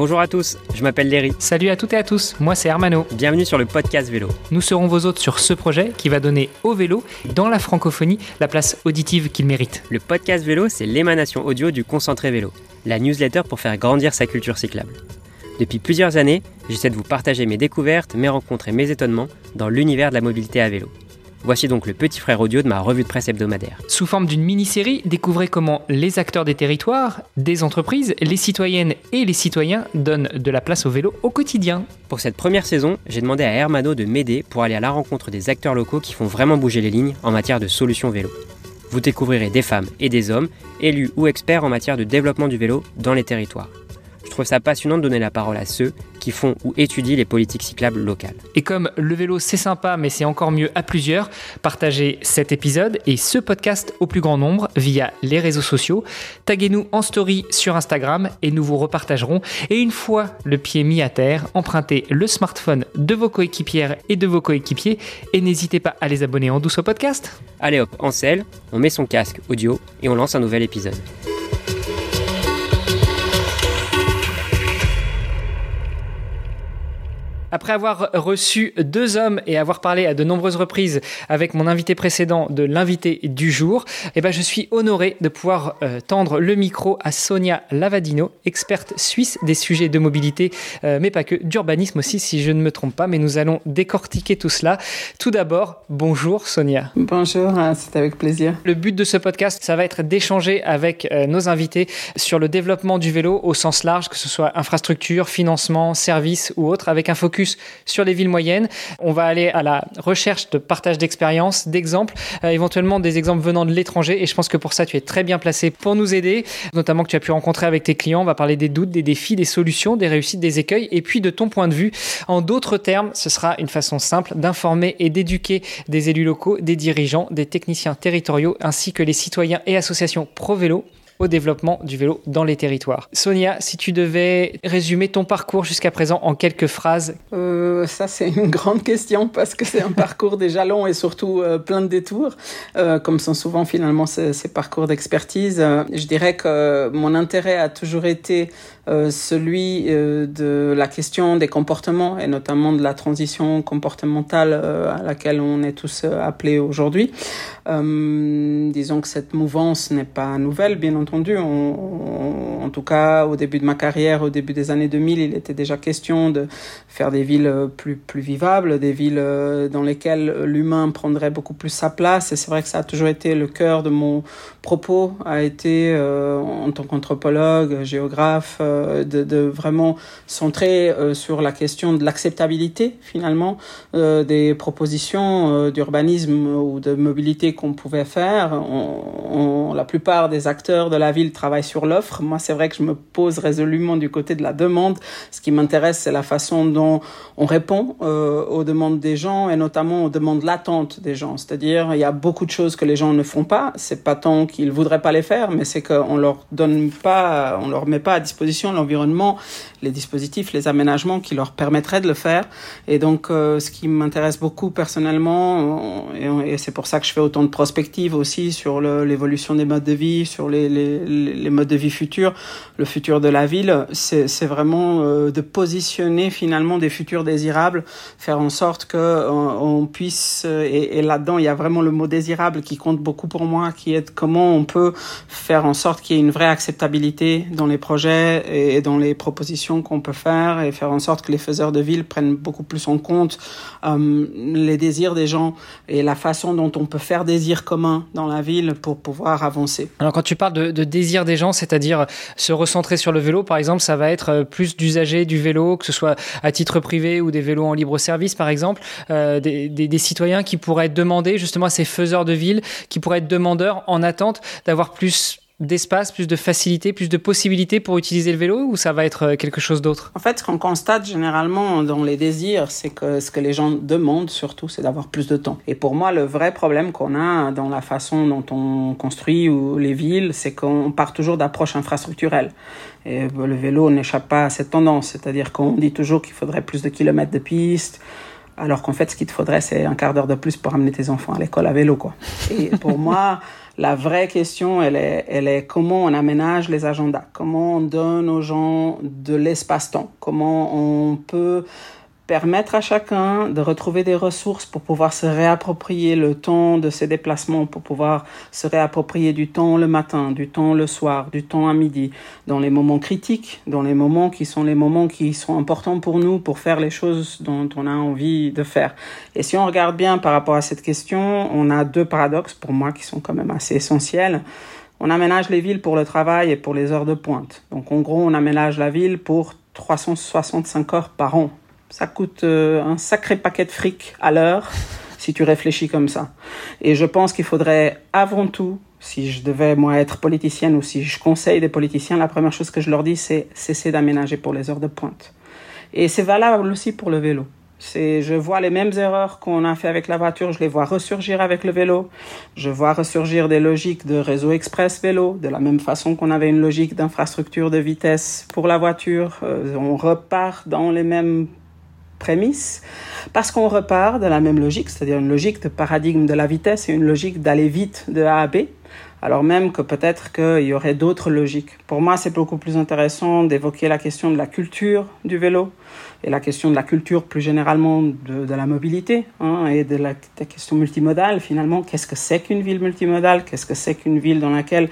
Bonjour à tous, je m'appelle Léry. Salut à toutes et à tous, moi c'est Hermano. Bienvenue sur le podcast vélo. Nous serons vos hôtes sur ce projet qui va donner au vélo, dans la francophonie, la place auditive qu'il mérite. Le podcast vélo, c'est l'émanation audio du concentré vélo, la newsletter pour faire grandir sa culture cyclable. Depuis plusieurs années, j'essaie de vous partager mes découvertes, mes rencontres et mes étonnements dans l'univers de la mobilité à vélo. Voici donc le petit frère audio de ma revue de presse hebdomadaire. Sous forme d'une mini-série, découvrez comment les acteurs des territoires, des entreprises, les citoyennes et les citoyens donnent de la place au vélo au quotidien. Pour cette première saison, j'ai demandé à Hermano de m'aider pour aller à la rencontre des acteurs locaux qui font vraiment bouger les lignes en matière de solutions vélo. Vous découvrirez des femmes et des hommes, élus ou experts en matière de développement du vélo dans les territoires. Je trouve ça passionnant de donner la parole à ceux qui font ou étudient les politiques cyclables locales. Et comme le vélo c'est sympa mais c'est encore mieux à plusieurs, partagez cet épisode et ce podcast au plus grand nombre via les réseaux sociaux. Taguez-nous en story sur Instagram et nous vous repartagerons. Et une fois le pied mis à terre, empruntez le smartphone de vos coéquipières et de vos coéquipiers et n'hésitez pas à les abonner en douce au podcast. Allez hop, en selle, on met son casque audio et on lance un nouvel épisode. Après avoir reçu deux hommes et avoir parlé à de nombreuses reprises avec mon invité précédent de l'invité du jour, eh ben je suis honoré de pouvoir euh, tendre le micro à Sonia Lavadino, experte suisse des sujets de mobilité, euh, mais pas que, d'urbanisme aussi si je ne me trompe pas, mais nous allons décortiquer tout cela. Tout d'abord, bonjour Sonia. Bonjour, hein, c'est avec plaisir. Le but de ce podcast, ça va être d'échanger avec euh, nos invités sur le développement du vélo au sens large, que ce soit infrastructure, financement, service ou autre, avec un focus sur les villes moyennes. On va aller à la recherche de partage d'expériences, d'exemples, euh, éventuellement des exemples venant de l'étranger. Et je pense que pour ça, tu es très bien placé pour nous aider, notamment que tu as pu rencontrer avec tes clients. On va parler des doutes, des défis, des solutions, des réussites, des écueils, et puis de ton point de vue. En d'autres termes, ce sera une façon simple d'informer et d'éduquer des élus locaux, des dirigeants, des techniciens territoriaux, ainsi que les citoyens et associations pro-vélo au développement du vélo dans les territoires. Sonia, si tu devais résumer ton parcours jusqu'à présent en quelques phrases. Euh, ça, c'est une grande question parce que c'est un parcours déjà long et surtout euh, plein de détours, euh, comme sont souvent finalement ces, parcours d'expertise. Je dirais que mon intérêt a toujours été celui de la question des comportements et notamment de la transition comportementale à laquelle on est tous appelés aujourd'hui. disons que cette mouvance n'est pas nouvelle, bien entendu en tout cas, au début de ma carrière, au début des années 2000, il était déjà question de faire des villes plus, plus vivables, des villes euh, dans lesquelles l'humain prendrait beaucoup plus sa place. Et c'est vrai que ça a toujours été le cœur de mon propos, a été, euh, en tant qu'anthropologue, géographe, euh, de, vraiment centrer sur la question de l'acceptabilité, finalement, des propositions d'urbanisme ou de mobilité qu'on pouvait faire. La plupart des acteurs de la ville travaille sur l'offre. Moi, c'est vrai que je me pose résolument du côté de la demande. Ce qui m'intéresse, c'est la façon dont on répond euh, aux demandes des gens et notamment aux demandes latentes des gens. C'est-à-dire, il y a beaucoup de choses que les gens ne font pas. C'est pas tant qu'ils voudraient pas les faire, mais c'est qu'on leur donne pas, on leur met pas à disposition l'environnement, les dispositifs, les aménagements qui leur permettraient de le faire. Et donc, euh, ce qui m'intéresse beaucoup personnellement, et, et c'est pour ça que je fais autant de prospectives aussi sur l'évolution des modes de vie, sur les les, modes de vie futurs, le futur de la ville, c'est vraiment euh, de positionner finalement des futurs désirables, faire en sorte que euh, on, puisse euh, et, là-dedans il y a vraiment le mot désirable qui compte beaucoup pour moi, qui est comment on peut faire en sorte qu'il y ait une vraie acceptabilité dans les projets et dans les propositions qu'on peut faire et faire en sorte que les faiseurs de ville prennent beaucoup plus en compte les désirs des gens et la façon dont on peut faire désir commun dans la ville pour pouvoir avancer. Alors quand tu parles de, de désir des gens, c'est-à-dire se recentrer sur le vélo, par exemple, ça va être euh, plus d'usagers du vélo, que ce soit à titre privé ou des vélos en libre service, par exemple, euh, des, des, des, citoyens qui pourraient demander justement à ces faiseurs de ville, qui pourraient être demandeurs en attente d'avoir plus d'espace, plus de facilité, plus de possibilités pour utiliser le vélo ou ça va être euh, quelque chose d'autre? En fait, ce qu'on constate généralement dans les désirs, c'est que ce que les gens demandent surtout, c'est d'avoir plus de temps. Et pour moi, le vrai problème qu'on a dans la façon dont on construit les villes, c'est qu'on part toujours d'approches infrastructurelles. Et le vélo n'échappe pas à cette tendance, c'est-à-dire qu'on dit toujours qu'il faudrait plus de kilomètres de pistes, alors qu'en fait, ce qu'il te faudrait, c'est un quart d'heure de plus pour amener tes enfants à l'école à vélo, quoi. Et pour moi, La vraie question, elle est, elle est comment on aménage les agendas, comment on donne aux gens de l'espace-temps, comment on peut permettre à chacun de retrouver des ressources pour pouvoir se réapproprier le temps de ses déplacements, pour pouvoir se réapproprier du temps le matin, du temps le soir, du temps à midi, dans les moments critiques, dans les moments qui sont les moments qui sont importants pour nous, pour faire les choses dont on a envie de faire. Et si on regarde bien par rapport à cette question, on a deux paradoxes pour moi qui sont quand même assez essentiels. On aménage les villes pour le travail et pour les heures de pointe. Donc en gros, on aménage la ville pour 365 heures par an ça coûte euh, un sacré paquet de fric à l'heure si tu réfléchis comme ça. Et je pense qu'il faudrait avant tout, si je devais moi être politicienne ou si je conseille des politiciens, la première chose que je leur dis, c'est cesser d'aménager pour les heures de pointe. Et c'est valable aussi pour le vélo. C'est, je vois les mêmes erreurs qu'on a fait avec la voiture, je les vois ressurgir avec le vélo. Je vois ressurgir des logiques de réseau express vélo, de la même façon qu'on avait une logique d'infrastructure de vitesse pour la voiture. Euh, on repart dans les mêmes prémisse, parce qu'on repart de la même logique, c'est-à-dire une logique de paradigme de la vitesse et une logique d'aller vite de A à B, alors même que peut-être qu'il y aurait d'autres logiques. Pour moi, c'est beaucoup plus intéressant d'évoquer la question de la culture du vélo et la question de la culture plus généralement de, la mobilité hein, et de la, de la question multimodale finalement. Qu'est-ce que c'est qu'une ville multimodale? Qu'est-ce que c'est qu'une ville dans laquelle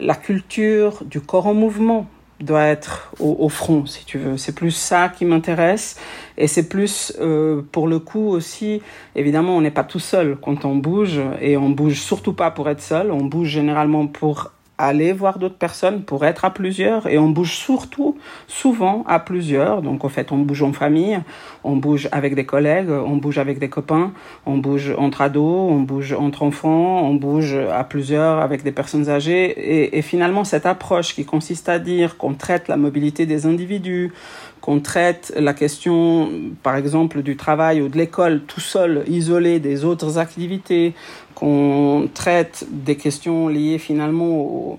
la culture du corps en mouvement, doit être au, front, si tu veux. C'est plus ça qui m'intéresse. Et c'est plus, euh, pour le coup aussi, évidemment, on n'est pas tout seul quand on bouge. Et on bouge surtout pas pour être seul. On bouge généralement pour aller voir d'autres personnes, pour être à plusieurs. Et on bouge surtout, souvent, à plusieurs. Donc, en fait, on bouge en famille, on bouge avec des collègues, on bouge avec des copains, on bouge entre ados, on bouge entre enfants, on bouge à plusieurs avec des personnes âgées. Et, et finalement, cette approche qui consiste à dire qu'on traite la mobilité des individus, qu'on traite la question, par exemple, du travail ou de l'école tout seul, isolé des autres activités, qu'on traite des questions liées finalement aux,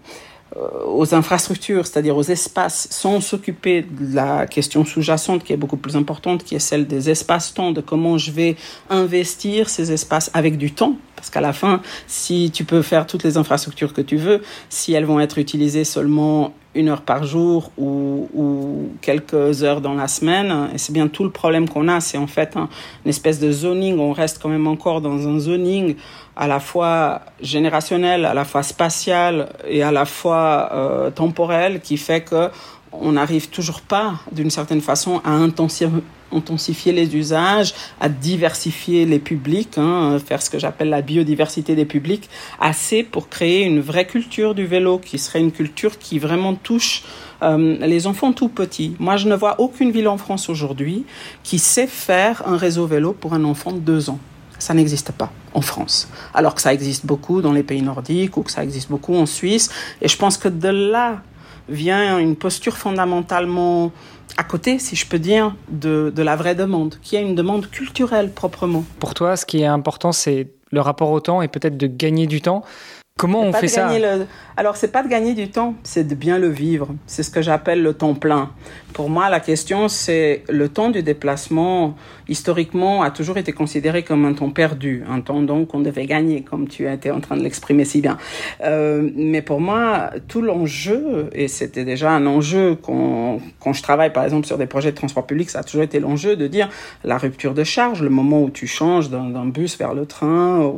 euh, aux infrastructures, c'est-à-dire aux espaces, sans s'occuper de la question sous-jacente qui est beaucoup plus importante, qui est celle des espaces-temps, de comment je vais investir ces espaces avec du temps. Parce qu'à la fin, si tu peux faire toutes les infrastructures que tu veux, si elles vont être utilisées seulement une heure par jour ou, ou, quelques heures dans la semaine. Et c'est bien tout le problème qu'on a. C'est en fait un, une espèce de zoning. On reste quand même encore dans un zoning à la fois générationnel, à la fois spatial et à la fois euh, temporel qui fait que on n'arrive toujours pas, d'une certaine façon, à intensifier les usages, à diversifier les publics, hein, faire ce que j'appelle la biodiversité des publics, assez pour créer une vraie culture du vélo, qui serait une culture qui vraiment touche euh, les enfants tout petits. Moi, je ne vois aucune ville en France aujourd'hui qui sait faire un réseau vélo pour un enfant de deux ans. Ça n'existe pas en France, alors que ça existe beaucoup dans les pays nordiques ou que ça existe beaucoup en Suisse. Et je pense que de là vient une posture fondamentalement à côté, si je peux dire, de, de la vraie demande, qui est une demande culturelle proprement. Pour toi, ce qui est important, c'est le rapport au temps et peut-être de gagner du temps. Comment on fait ça le... Alors, c'est pas de gagner du temps, c'est de bien le vivre. C'est ce que j'appelle le temps plein. Pour moi, la question, c'est le temps du déplacement, historiquement, a toujours été considéré comme un temps perdu, un temps donc qu'on devait gagner, comme tu étais en train de l'exprimer si bien. Euh, mais pour moi, tout l'enjeu, et c'était déjà un enjeu quand, quand je travaille par exemple sur des projets de transport public, ça a toujours été l'enjeu de dire la rupture de charge, le moment où tu changes d'un bus vers le train,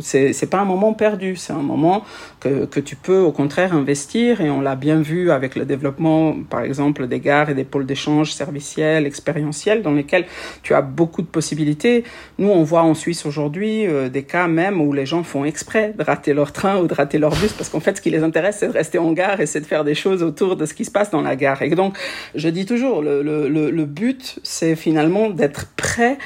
c'est pas un moment perdu, c'est un moment que, que tu peux au contraire investir, et on l'a bien vu avec le développement, par exemple, des gares et des pôles d'échange serviciels, expérientiels, dans lesquels tu as beaucoup de possibilités. Nous, on voit en Suisse aujourd'hui euh, des cas même où les gens font exprès de rater leur train ou de rater leur bus, parce qu'en fait, ce qui les intéresse, c'est de rester en gare et c'est de faire des choses autour de ce qui se passe dans la gare. Et donc, je dis toujours, le, le, le but, c'est finalement d'être prêt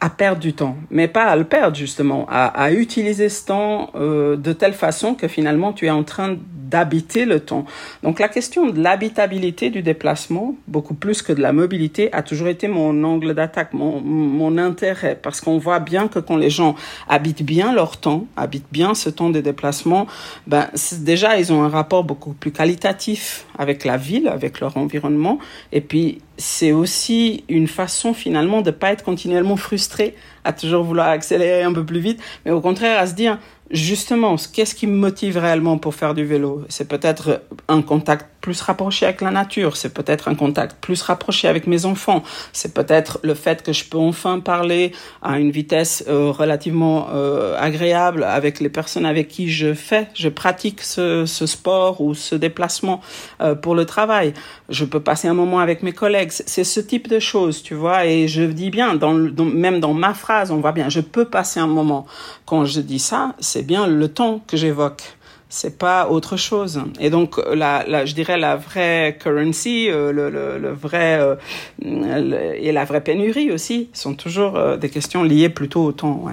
à perdre du temps, mais pas à le perdre justement, à, à utiliser ce temps euh, de telle façon que finalement tu es en train d'habiter le temps. Donc la question de l'habitabilité du déplacement, beaucoup plus que de la mobilité, a toujours été mon angle d'attaque, mon, mon intérêt, parce qu'on voit bien que quand les gens habitent bien leur temps, habitent bien ce temps de déplacement, ben déjà ils ont un rapport beaucoup plus qualitatif avec la ville, avec leur environnement, et puis c'est aussi une façon finalement de pas être continuellement frustré à toujours vouloir accélérer un peu plus vite, mais au contraire à se dire justement, qu'est-ce qui me motive réellement pour faire du vélo? C'est peut-être un contact plus rapproché avec la nature, c'est peut-être un contact plus rapproché avec mes enfants, c'est peut-être le fait que je peux enfin parler à une vitesse euh, relativement euh, agréable avec les personnes avec qui je fais, je pratique ce, ce sport ou ce déplacement euh, pour le travail. Je peux passer un moment avec mes collègues. C'est ce type de choses, tu vois. Et je dis bien, dans, même dans ma phrase, on voit bien, je peux passer un moment. Quand je dis ça, c'est bien le temps que j'évoque c'est pas autre chose. Et donc, la, je dirais la vraie currency, euh, le, le, vrai euh, et la vraie pénurie aussi sont toujours euh, des questions liées plutôt au temps.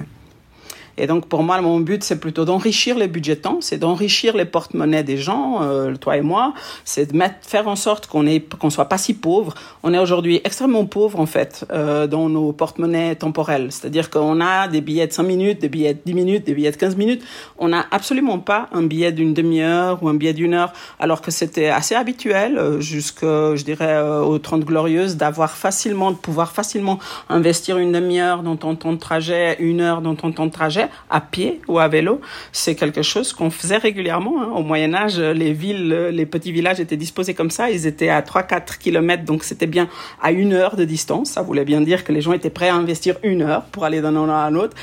Et donc, pour moi, mon but, c'est plutôt d'enrichir les budgets temps, c'est d'enrichir les porte-monnaies des gens, euh, toi et moi, c'est de mettre, faire en sorte qu'on qu'on soit pas si pauvre. On est aujourd'hui extrêmement pauvre, en fait, euh, dans nos porte-monnaies temporelles. C'est-à-dire qu'on a des billets de 5 minutes, des billets de 10 minutes, des billets de 15 minutes. On n'a absolument pas un billet d'une demi-heure ou un billet d'une heure, alors que c'était assez habituel, euh, jusque, je dirais, euh, aux 30 glorieuses, d'avoir facilement, de pouvoir facilement investir une demi-heure dans ton temps de trajet, une heure dans ton temps de trajet à pied ou à vélo. C'est quelque chose qu'on faisait régulièrement. Hein. Au Moyen Âge, les villes, les petits villages étaient disposés comme ça. Ils étaient à 3-4 kilomètres, donc c'était bien à une heure de distance. Ça voulait bien dire que les gens étaient prêts à investir une heure pour aller d'un endroit à un autre.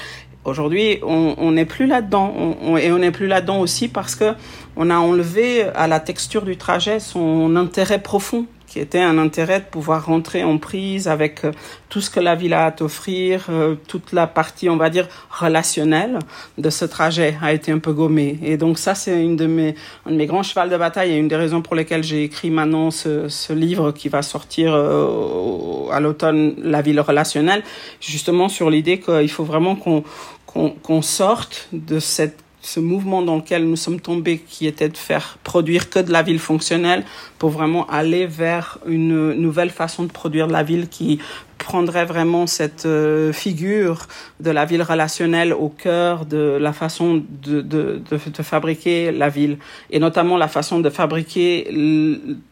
Aujourd'hui, on n'est plus là-dedans, et on n'est plus là-dedans aussi parce que on a enlevé à la texture du trajet son intérêt profond qui était un intérêt de pouvoir rentrer en prise avec euh, tout ce que la ville a à t'offrir, euh, toute la partie, on va dire, relationnelle de ce trajet a été un peu gommée. Et donc ça, c'est une de mes, un de mes grands chevals de bataille et une des raisons pour lesquelles j'ai écrit maintenant ce, ce livre qui va sortir euh, à l'automne, La ville relationnelle, justement sur l'idée qu'il faut vraiment qu'on qu'on qu'on sorte de cette ce mouvement dans lequel nous sommes tombés, qui était de faire produire que de la ville fonctionnelle, pour vraiment aller vers une nouvelle façon de produire la ville qui prendrait vraiment cette euh, figure de la ville relationnelle au cœur de la façon de, de, de, fabriquer la ville. Et notamment la façon de fabriquer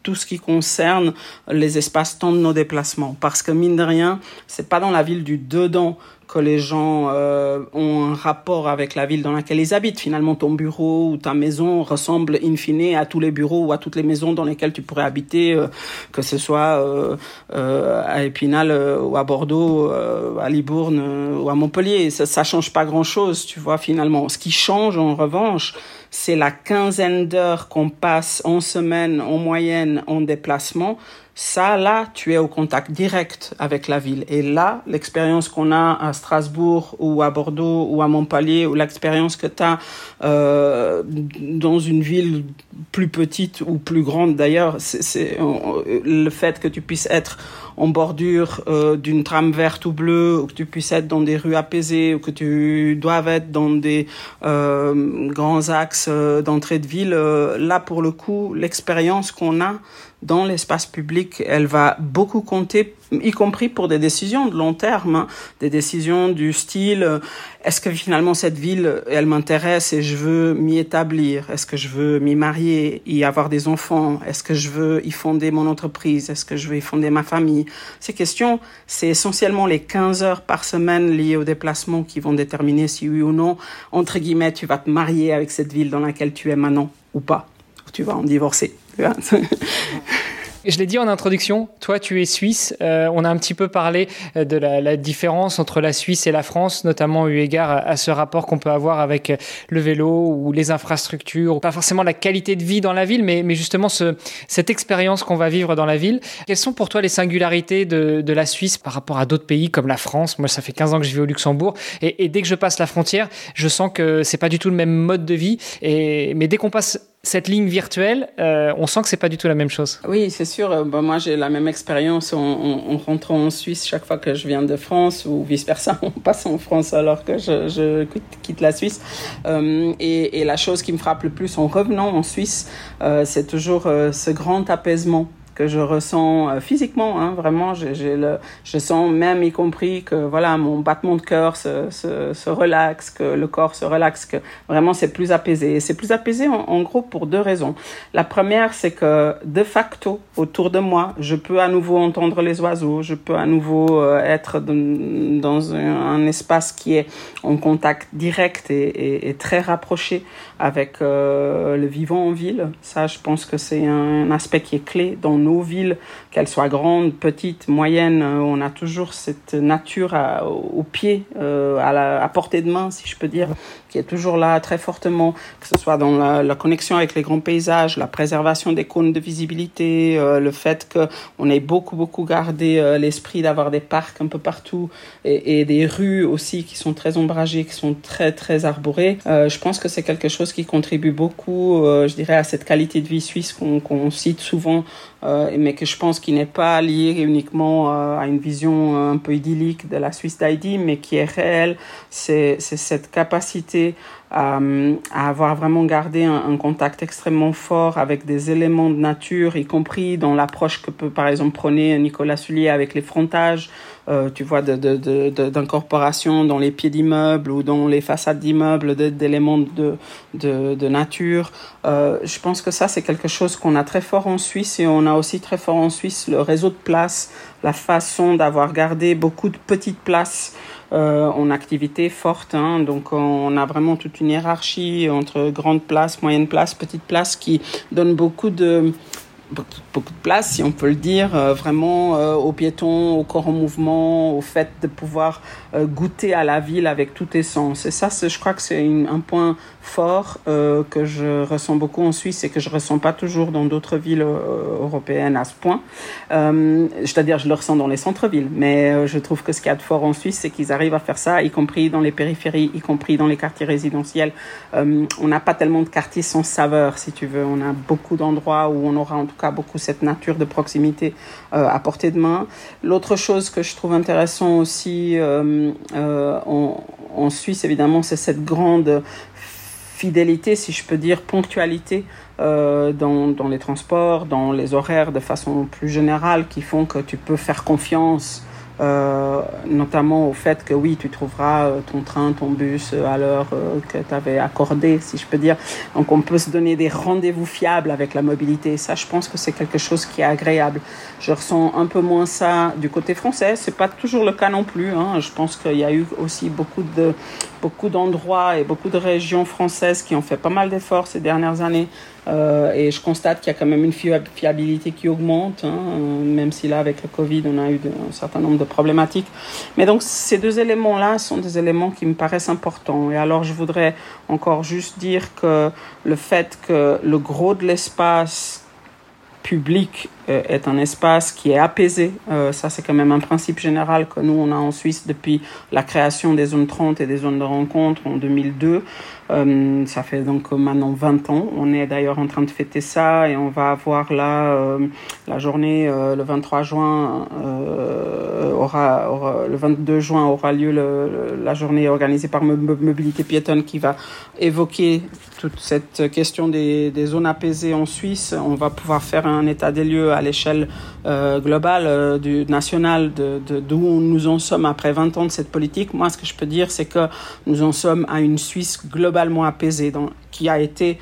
tout ce qui concerne les espaces-temps de nos déplacements. Parce que mine de rien c'est pas dans la ville du dedans que les gens euh, ont un rapport avec la ville dans laquelle ils habitent. Finalement, ton bureau ou ta maison ressemble in fine à tous les bureaux ou à toutes les maisons dans lesquelles tu pourrais habiter, euh, que ce soit euh, euh à Épinal euh, ou à Bordeaux, euh, à Libourne ou à Montpellier. Ça, ça change pas grand-chose, tu vois, finalement. Ce qui change, en revanche, c'est la quinzaine d'heures qu'on passe en semaine, en moyenne, en déplacement ça, là, tu es au contact direct avec la ville. Et là, l'expérience qu'on a à Strasbourg ou à Bordeaux ou à Montpellier, ou l'expérience que tu as euh, dans une ville plus petite ou plus grande d'ailleurs, c'est le fait que tu puisses être en bordure euh, d'une trame verte ou bleue, ou que tu puisses être dans des rues apaisées, ou que tu doives être dans des euh, grands axes euh, d'entrée de ville, euh, là pour le coup, l'expérience qu'on a dans l'espace public, elle va beaucoup compter, y compris pour des décisions de long terme, hein, des décisions du style euh, est-ce que finalement cette ville, elle m'intéresse et je veux m'y établir? Est-ce que je veux m'y marier, y avoir des enfants? Est-ce que je veux y fonder mon entreprise? Est-ce que je veux y fonder ma famille? Ces questions, c'est essentiellement les 15 heures par semaine liées au déplacement qui vont déterminer si oui ou non, entre guillemets, tu vas te marier avec cette ville dans laquelle tu es maintenant ou pas, ou tu vas en divorcer. Je l'ai dit en introduction, toi tu es suisse. Euh, on a un petit peu parlé euh, de la, la, différence entre la Suisse et la France, notamment eu égard à, ce rapport qu'on peut avoir avec euh, le vélo ou les infrastructures, pas forcément la qualité de vie dans la ville, mais, mais justement ce, cette expérience qu'on va vivre dans la ville. Quelles sont pour toi les singularités de, de la Suisse par rapport à d'autres pays comme la France? Moi, ça fait 15 ans que je vis au Luxembourg et, et dès que je passe la frontière, je sens que c'est pas du tout le même mode de vie. Et, mais dès qu'on passe cette ligne virtuelle, euh, on sent que c'est pas du tout la même chose. Oui, c'est sûr. Bon, moi, j'ai la même expérience en, en, en, rentrant en Suisse chaque fois que je viens de France ou vice versa, on passe en France alors que je, je quitte, quitte, la Suisse. Euh, et, et, la chose qui me frappe le plus en revenant en Suisse, euh, c'est toujours euh, ce grand apaisement que je ressens euh, physiquement. Hein, vraiment, le, je sens même y compris que voilà mon battement de cœur se, se, se relaxe, que le corps se relaxe, que vraiment c'est plus apaisé. Et c'est plus apaisé en, en, gros pour deux raisons. La première, c'est que de facto autour de moi, je peux à nouveau entendre les oiseaux, je peux à nouveau euh, être dans un, un, espace qui est en contact direct et, et, et très rapproché avec euh, le vivant en ville. Ça, je pense que c'est un aspect qui est clé dans nos villes, qu'elles soient grandes, petites, moyennes. Euh, on a toujours cette nature au pied, euh, à, la, à portée de main, si je peux dire, qui est toujours là très fortement, que ce soit dans la, connexion avec les grands paysages, la préservation des cônes de visibilité, le fait qu'on ait beaucoup, beaucoup gardé l'esprit d'avoir des parcs un peu partout et, et, des rues aussi qui sont très ombragées, qui sont très, très arborées. Je pense que c'est quelque chose qui contribue beaucoup, euh, je dirais, à cette qualité de vie suisse qu'on qu cite souvent, euh, mais que je pense qui n'est pas liée uniquement euh, à une vision un peu idyllique de la Suisse d'Heidi, mais qui est réelle. C'est cette capacité à, à, avoir vraiment gardé un, un, contact extrêmement fort avec des éléments de nature, y compris dans l'approche que peut par exemple prôner Nicolas Sullier avec les frontages, euh, tu vois, d'incorporation de, de, de, dans les pieds d'immeubles ou dans les façades d'immeubles d'éléments de, nature. Euh, je pense que ça, c'est quelque chose qu'on a très fort en Suisse et on a aussi très fort en Suisse le réseau de places, la façon d'avoir gardé beaucoup de petites places euh, en activité forte. Hein, donc on a vraiment toute une hiérarchie entre grandes places, moyennes places, petites places qui donne beaucoup de beaucoup de place, si on peut le dire, euh, vraiment euh, aux piétons, au corps en mouvement, au fait de pouvoir goûter à la ville avec tous tes sens. Et ça, je crois que c'est un point fort euh, que je ressens beaucoup en Suisse et que je ressens pas toujours dans d'autres villes euh, européennes à ce point. C'est-à-dire, je le ressens dans les centres-villes, mais je trouve que ce qu'il y a de fort en Suisse, c'est qu'ils arrivent à faire ça, y compris dans les périphéries, y compris dans les quartiers résidentiels. on n'a pas tellement de quartiers sans saveur, si tu veux. On a beaucoup d'endroits où on aura en tout cas beaucoup cette nature de proximité euh, à portée de main. L'autre chose que je trouve intéressant aussi euh, euh, en, en, Suisse, évidemment, c'est cette grande fidélité, si je peux dire, ponctualité euh, dans les transports, dans les horaires de façon plus générale, qui font que tu peux faire confiance euh, notamment au fait que oui, tu trouveras euh, ton train, ton bus euh, à l'heure que tu avais accordé, si je peux dire. Donc on peut se donner des rendez-vous fiables avec la mobilité. Ça, je pense que c'est quelque chose qui est agréable. Je ressens un peu moins ça du côté français. C'est pas toujours le cas non plus. Hein. Je pense qu'il y a eu aussi beaucoup de beaucoup d'endroits et beaucoup de régions françaises qui ont fait pas mal d'efforts ces dernières années euh, et je constate qu'il y a quand même une fiabilité qui augmente, hein, même si là, avec le Covid, on a eu un certain nombre de problématiques. Mais donc, ces deux éléments-là sont des éléments qui me paraissent importants. Et alors, je voudrais encore juste dire que le fait que le gros de l'espace public euh, est un espace qui est apaisé. Euh, ça, c'est quand même un principe général que nous, on a en Suisse depuis la création des zones 30 et des zones de rencontre en 2002. Euh, ça fait donc maintenant 20 ans. On est d'ailleurs en train de fêter ça et on va avoir là euh, la journée euh, le 23 juin euh, aura, le 22 juin aura lieu le, la journée organisée par Mobilité piétonne qui va évoquer toute cette question des, des, zones apaisées en Suisse. On va pouvoir faire un état des lieux à l'échelle euh, globale euh, du national de d'où nous en sommes après 20 ans de cette politique. Moi, ce que je peux dire, c'est que nous en sommes à une Suisse globale globalement apaisé, dans, qui a été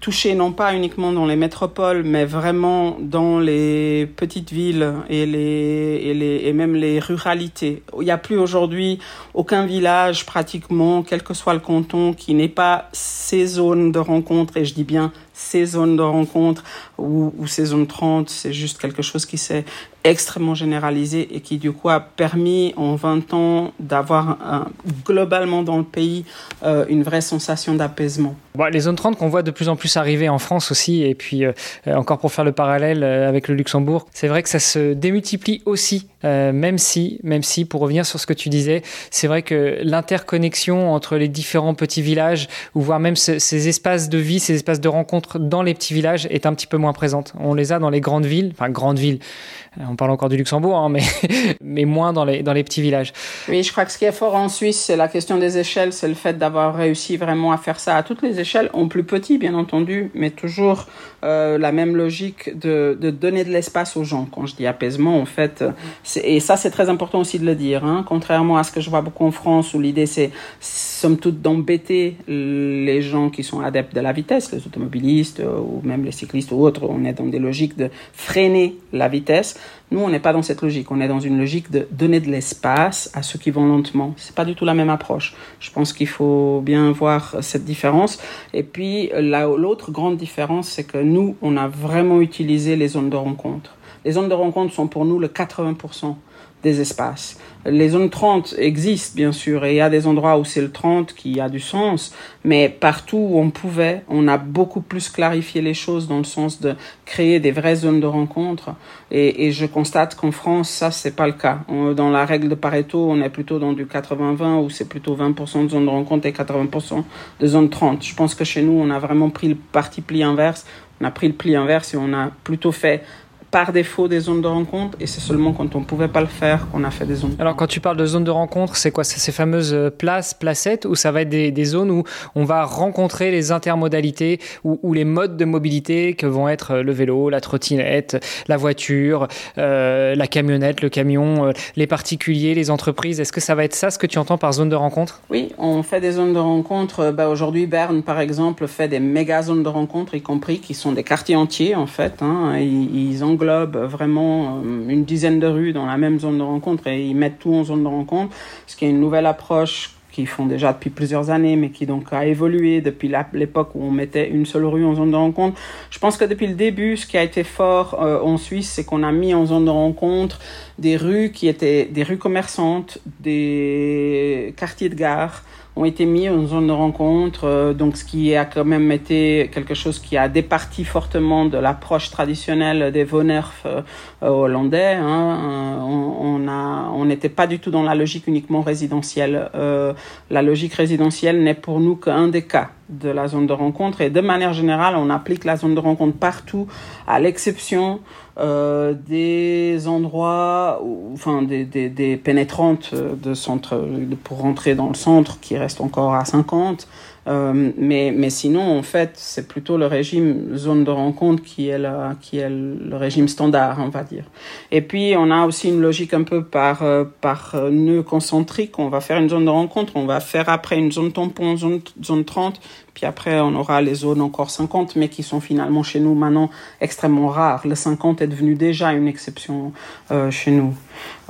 touché non pas uniquement dans les métropoles, mais vraiment dans les petites villes et, les, et, les, et même les ruralités. Il n'y a plus aujourd'hui aucun village pratiquement, quel que soit le canton, qui n'ait pas ces zones de rencontre, et je dis bien ces zones de rencontre ou, ces zones 30, c'est juste quelque chose qui s'est extrêmement généralisé et qui du coup a permis en 20 ans d'avoir globalement dans le pays euh, une vraie sensation d'apaisement. Les zones 30 qu'on voit de plus en plus arriver en France aussi et puis euh, encore pour faire le parallèle euh, avec le Luxembourg, c'est vrai que ça se démultiplie aussi euh, même si même si pour revenir sur ce que tu disais, c'est vrai que l'interconnexion entre les différents petits villages ou voire même ce, ces espaces de vie, ces espaces de rencontre dans les petits villages est un petit peu moins On les a dans les grandes villes, enfin grandes villes, on parle encore du Luxembourg, hein, mais, mais moins dans les, dans les petits villages. Oui, je crois que ce qui est fort en Suisse, c'est la question des échelles, c'est le fait d'avoir réussi vraiment à faire ça à toutes les échelles, en plus petit bien entendu, mais toujours euh, la même logique de, de donner de l'espace aux gens. Quand je dis apaisement, en fait, et ça c'est très important aussi de le dire, hein, contrairement à ce que je vois beaucoup en France où l'idée c'est somme toute d'embêter les gens qui sont adeptes de la vitesse, les automobilistes euh, ou même les cyclistes ou autres, on est dans des logiques de freiner la vitesse. Nous, on n'est pas dans cette logique. On est dans une logique de donner de l'espace à ceux qui vont lentement. C'est pas du tout la même approche. Je pense qu'il faut bien voir cette différence. Et puis, l'autre grande différence, c'est que nous, on a vraiment utilisé les zones de rencontre. Les zones de rencontre sont pour nous le 80% des espaces. Les zones 30 existent, bien sûr, et il y a des endroits où c'est le 30 qui a du sens, mais partout où on pouvait, on a beaucoup plus clarifié les choses dans le sens de créer des vraies zones de rencontre. Et, je constate qu'en France, ça, c'est pas le cas. dans la règle de Pareto, on est plutôt dans du 80-20, où c'est plutôt 20% de zones de rencontre et 80% de zones 30. Je pense que chez nous, on a vraiment pris le parti pli inverse. On a pris le pli inverse et on a plutôt fait par défaut des zones de rencontre et c'est seulement quand on ne pouvait pas le faire qu'on a fait des zones. Alors quand tu parles de zones de rencontre, c'est quoi? Ces fameuses euh, places, placettes ou ça va être des, zones où on va rencontrer les intermodalités ou, les modes de mobilité que vont être euh, le vélo, la trottinette, la voiture, euh, la camionnette, le camion, les particuliers, les entreprises. Est-ce que ça va être ça ce que tu entends par zone de rencontre? Oui, on fait des zones de rencontre. Bah, Aujourd'hui, Berne, par exemple, fait des méga zones de rencontre, y compris qui sont des quartiers entiers en fait. Hein. Ils, ils englobe vraiment euh, une dizaine de rues dans la même zone de rencontre et ils mettent tout en zone de rencontre, ce qui est une nouvelle approche qu'ils font déjà depuis plusieurs années, mais qui donc a évolué depuis l'époque où on mettait une seule rue en zone de rencontre. Je pense que depuis le début, ce qui a été fort euh, en Suisse, c'est qu'on a mis en zone de rencontre des rues qui étaient des rues commerçantes, des quartiers de gare, ont été mis en zone de rencontre, euh, donc ce qui a quand même été quelque chose qui a départi fortement de l'approche traditionnelle des Vonerf euh, hollandais. Hein. On on n'était pas du tout dans la logique uniquement résidentielle. Euh, la logique résidentielle n'est pour nous qu'un des cas de la zone de rencontre et de manière générale, on applique la zone de rencontre partout, à l'exception euh, des endroits, enfin des, des, des, pénétrantes de centre pour rentrer dans le centre qui reste encore à 50. Euh, mais, mais sinon, en fait, c'est plutôt le régime zone de rencontre qui est, la, qui est le régime standard, on va dire. Et puis, on a aussi une logique un peu par, euh, par nœud concentrique. On va faire une zone de rencontre, on va faire après une zone tampon, zone, zone 30, puis après, on aura les zones encore 50, mais qui sont finalement chez nous maintenant extrêmement rares. Le 50 est devenu déjà une exception euh, chez nous.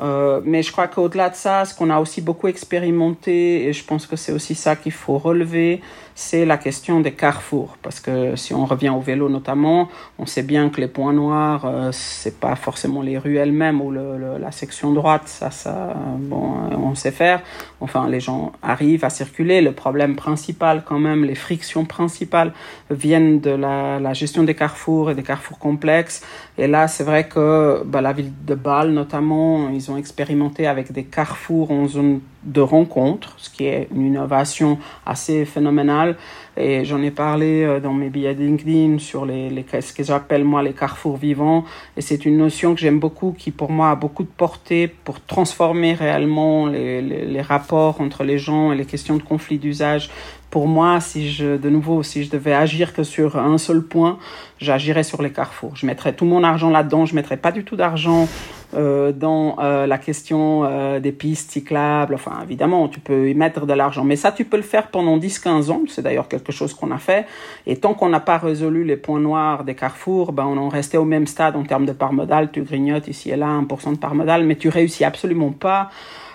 Euh, mais je crois qu'au-delà de ça, ce qu'on a aussi beaucoup expérimenté, et je pense que c'est aussi ça qu'il faut relever, c'est la question des carrefours. Parce que si on revient au vélo notamment, on sait bien que les points noirs, euh, c'est pas forcément les rues elles-mêmes ou le, la section droite, ça, ça, bon, euh, on sait faire. Enfin, les gens arrivent à circuler. Le problème principal, quand même, les frictions principales viennent de la, la gestion des carrefours et des carrefours complexes. Et là, c'est vrai que bah, la ville de Bâle, notamment, ils ont expérimenté avec des carrefours en zone de rencontre, ce qui est une innovation assez phénoménale. Et j'en ai parlé euh, dans mes billets LinkedIn sur les, ce que j'appelle moi les carrefours vivants. Et c'est une notion que j'aime beaucoup, qui pour moi a beaucoup de portée pour transformer réellement les, les, les rapports entre les gens et les questions de conflit d'usage pour moi, si je, de nouveau, si je devais agir que sur un seul point, j'agirais sur les carrefours. Je mettrais tout mon argent là-dedans. Je mettrais pas du tout d'argent euh, dans euh, la question euh, des pistes cyclables. Enfin, évidemment, tu peux y mettre de l'argent. Mais ça, tu peux le faire pendant 10-15 ans. C'est d'ailleurs quelque chose qu'on a fait. Et tant qu'on n'a pas résolu les points noirs des carrefours, ben, on en restait au même stade en termes de part modale. Tu grignotes ici et là 1% de part modale, mais tu réussis absolument pas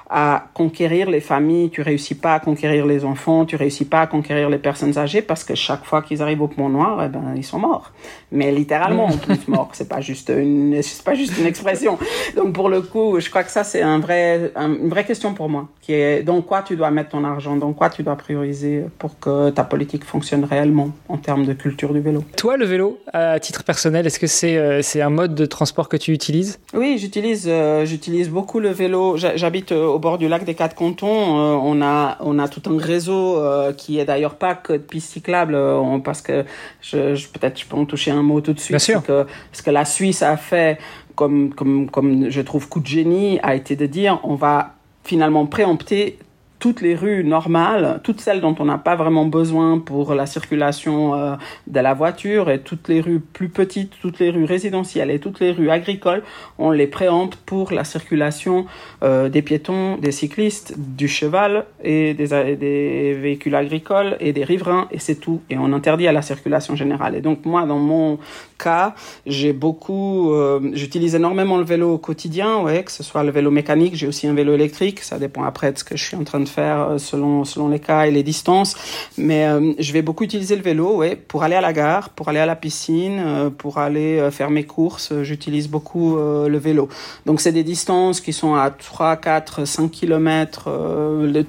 à conquérir les familles, tu réussis pas à conquérir les enfants, tu réussis pas à conquérir les personnes âgées parce que chaque fois qu'ils arrivent au point noir, eh ben ils sont morts. Mais littéralement en plus morts, c'est pas juste une c'est pas juste une expression. Donc pour le coup, je crois que ça c'est un vrai une vraie question pour moi qui est dans quoi tu dois mettre ton argent, dans quoi tu dois prioriser pour que ta politique fonctionne réellement en termes de culture du vélo. Toi le vélo à titre personnel, est-ce que c'est euh, c'est un mode de transport que tu utilises? Oui, j'utilise euh, j'utilise beaucoup le vélo. J'habite au bord du lac des Quatre Cantons, on a on a tout un réseau qui est d'ailleurs pas que de pistes cyclables, parce que je, je peut-être je peux en toucher un mot tout de suite. Bien sûr. Que, ce que la Suisse a fait, comme comme comme je trouve coup de génie, a été de dire on va finalement préempter toutes les rues normales, toutes celles dont on n'a pas vraiment besoin pour la circulation euh, de la voiture et toutes les rues plus petites, toutes les rues résidentielles et toutes les rues agricoles, on les préempte pour la circulation euh, des piétons, des cyclistes, du cheval et des, des véhicules agricoles et des riverains et c'est tout. Et on interdit à la circulation générale. Et donc moi, dans mon cas, j'ai beaucoup, euh, j'utilise énormément le vélo au quotidien, ouais, que ce soit le vélo mécanique, j'ai aussi un vélo électrique, ça dépend après de ce que je suis en train de faire euh, selon, selon les cas et les distances. Mais euh, je vais beaucoup utiliser le vélo ouais, pour aller à la gare, pour aller à la piscine, pour aller faire mes courses. J'utilise beaucoup le vélo. Donc c'est des distances qui sont à 3, 4, 5 kilomètres.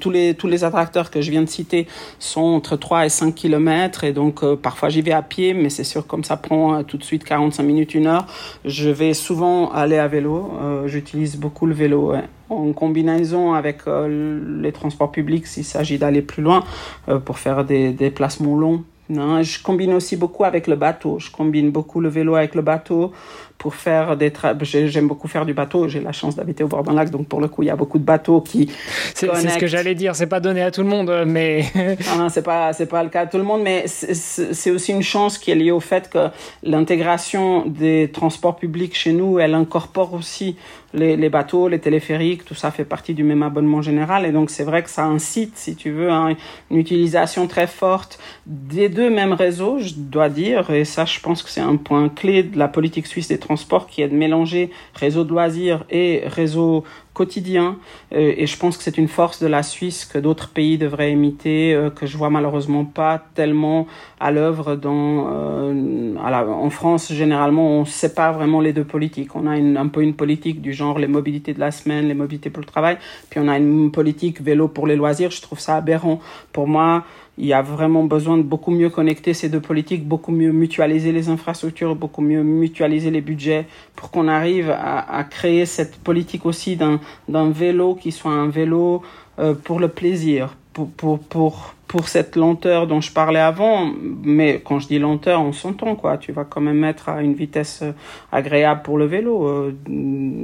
tous, les, tous les attracteurs que je viens de citer sont entre 3 et 5 kilomètres. Et donc parfois j'y vais à pied, mais c'est sûr comme ça prend tout de suite 45 minutes, une heure. Je vais souvent aller à vélo. J'utilise beaucoup le vélo. En combinaison avec euh, les transports publics s'il s'agit d'aller plus loin euh, pour faire des déplacements longs. Non, je combine aussi beaucoup avec le bateau. Je combine beaucoup le vélo avec le bateau pour faire des j'aime beaucoup faire du bateau j'ai la chance d'habiter au bord d'un lac donc pour le coup il y a beaucoup de bateaux qui c'est ce que j'allais dire c'est pas donné à tout le monde mais non, c'est pas c'est pas le cas de tout le monde mais c'est aussi une chance qui est liée au fait que l'intégration des transports publics chez nous elle incorpore aussi les, les, bateaux, les téléphériques, tout ça fait partie du même abonnement général. Et donc, c'est vrai que ça incite, si tu veux, hein, une utilisation très forte des deux mêmes réseaux, je dois dire. Et ça, je pense que c'est un point clé de la politique suisse des transports qui est de mélanger réseau de loisirs et réseau quotidien. Euh, et je pense que c'est une force de la Suisse que d'autres pays devraient imiter, euh, que je vois malheureusement pas tellement à l'œuvre dans. Euh, en France, généralement, on sépare vraiment les deux politiques. On a une, un peu une politique du genre les mobilités de la semaine, les mobilités pour le travail, puis on a une politique vélo pour les loisirs. Je trouve ça aberrant. Pour moi, il y a vraiment besoin de beaucoup mieux connecter ces deux politiques, beaucoup mieux mutualiser les infrastructures, beaucoup mieux mutualiser les budgets pour qu'on arrive à, créer cette politique aussi d'un vélo qui soit un vélo euh, pour le plaisir, pour, pour, pour, pour cette lenteur dont je parlais avant, mais quand je dis lenteur, on s'entend quoi. Tu vas quand même mettre à une vitesse euh, agréable pour le vélo, euh,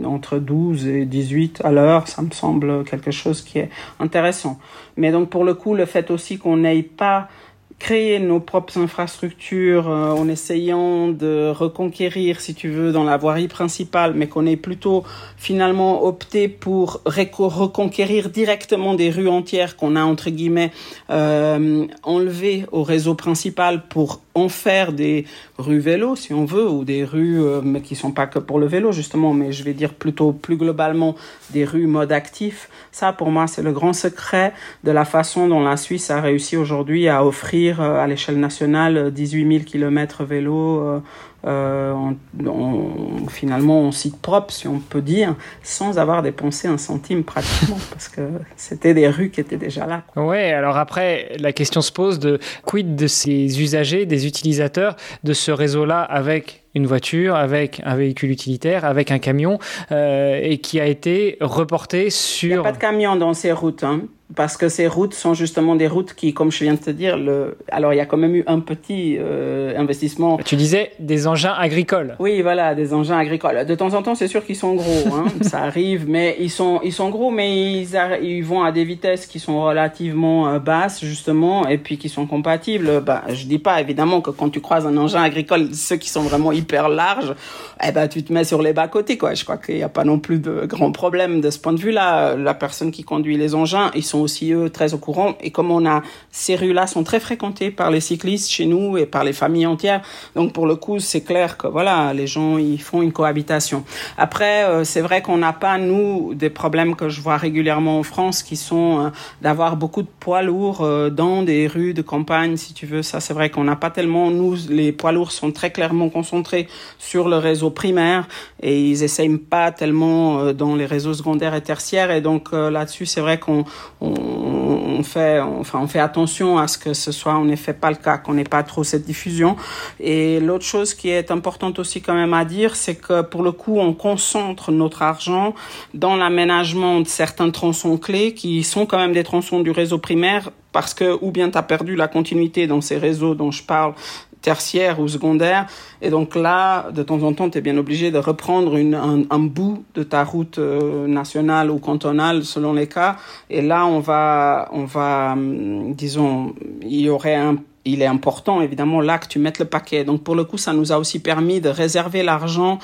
entre 12 et 18 à l'heure, ça me semble quelque chose qui est intéressant. Mais donc pour le coup, le fait aussi qu'on n'aille pas créer nos propres infrastructures euh, en essayant de reconquérir, si tu veux, dans la voirie principale, mais qu'on ait plutôt finalement opté pour reconquérir directement des rues entières qu'on a entre guillemets euh, enlevées au réseau principal pour en faire des rues vélo, si on veut, ou des rues, euh, mais qui sont pas que pour le vélo justement, mais je vais dire plutôt plus globalement des rues mode actif. Ça, pour moi, c'est le grand secret de la façon dont la Suisse a réussi aujourd'hui à offrir euh, à l'échelle nationale 18 000 km vélo euh, on, finalement on site propre, si on peut dire, sans avoir dépensé un centime pratiquement, parce que c'était des rues qui étaient déjà là. Ouais, alors après, la question se pose de quid de ces usagers, des utilisateurs de ce réseau-là avec une voiture, avec un véhicule utilitaire, avec un camion, euh, et qui a été reporté sur... Il n'y a pas de camion dans ces routes. Hein parce que ces routes sont justement des routes qui, comme je viens de te dire, le... alors il y a quand même eu un petit euh, investissement. Tu disais des engins agricoles. Oui, voilà, des engins agricoles. De temps en temps, c'est sûr qu'ils sont gros, hein, ça arrive, mais ils sont ils sont gros, mais ils, ils vont à des vitesses qui sont relativement euh, basses justement, et puis qui sont compatibles. Bah, je dis pas évidemment que quand tu croises un engin agricole, ceux qui sont vraiment hyper larges, eh ben tu te mets sur les bas côtés quoi. Je crois qu'il n'y a pas non plus de grands problèmes de ce point de vue-là. La personne qui conduit les engins, ils sont aussi eux très au courant. Et comme on a ces rues-là sont très fréquentées par les cyclistes chez nous et par les familles entières, donc pour le coup c'est clair que voilà les gens ils font une cohabitation. Après euh, c'est vrai qu'on n'a pas nous des problèmes que je vois régulièrement en France qui sont euh, d'avoir beaucoup de poids lourds euh, dans des rues de campagne si tu veux. Ça c'est vrai qu'on n'a pas tellement nous les poids lourds sont très clairement concentrés sur le réseau primaire et ils essayent pas tellement dans les réseaux secondaires et tertiaires et donc là-dessus c'est vrai qu'on on, on, fait, enfin, on fait attention à ce que ce soit en effet pas le cas, qu'on n'ait pas trop cette diffusion. Et l'autre chose qui est importante aussi quand même à dire, c'est que pour le coup, on concentre notre argent dans l'aménagement de certains tronçons clés qui sont quand même des tronçons du réseau primaire parce que ou bien tu as perdu la continuité dans ces réseaux dont je parle tertiaire ou secondaire. Et donc là, de temps en temps, tu es bien obligé de reprendre un, un, bout de ta route euh, nationale ou cantonale selon les cas. Et là, on va, on va, hum, disons, il y aurait un il est important, évidemment, là que tu mettes le paquet. Donc, pour le coup, ça nous a aussi permis de réserver l'argent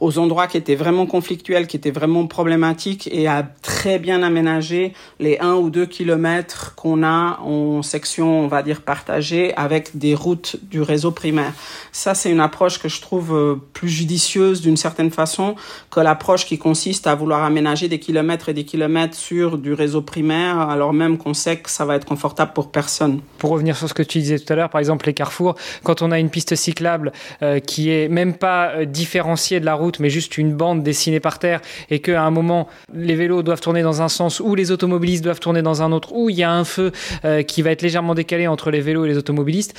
aux endroits qui étaient vraiment conflictuels, qui étaient vraiment problématiques et à très bien aménager les un ou deux kilomètres qu'on a en section, on va dire, partagée avec des routes du réseau primaire. Ça, c'est une approche que je trouve euh, plus judicieuse d'une certaine façon que l'approche qui consiste à vouloir aménager des kilomètres et des kilomètres sur du réseau primaire, alors même qu'on sait que ça va être confortable pour personne. Pour revenir sur ce que tu disais tout à l'heure, par exemple les carrefours, quand on a une piste cyclable euh, qui est même pas euh, différenciée de la route, mais juste une bande dessinée par terre, et qu'à un moment les vélos doivent tourner dans un sens, ou les automobilistes doivent tourner dans un autre, ou il y a un feu euh, qui va être légèrement décalé entre les vélos et les automobilistes,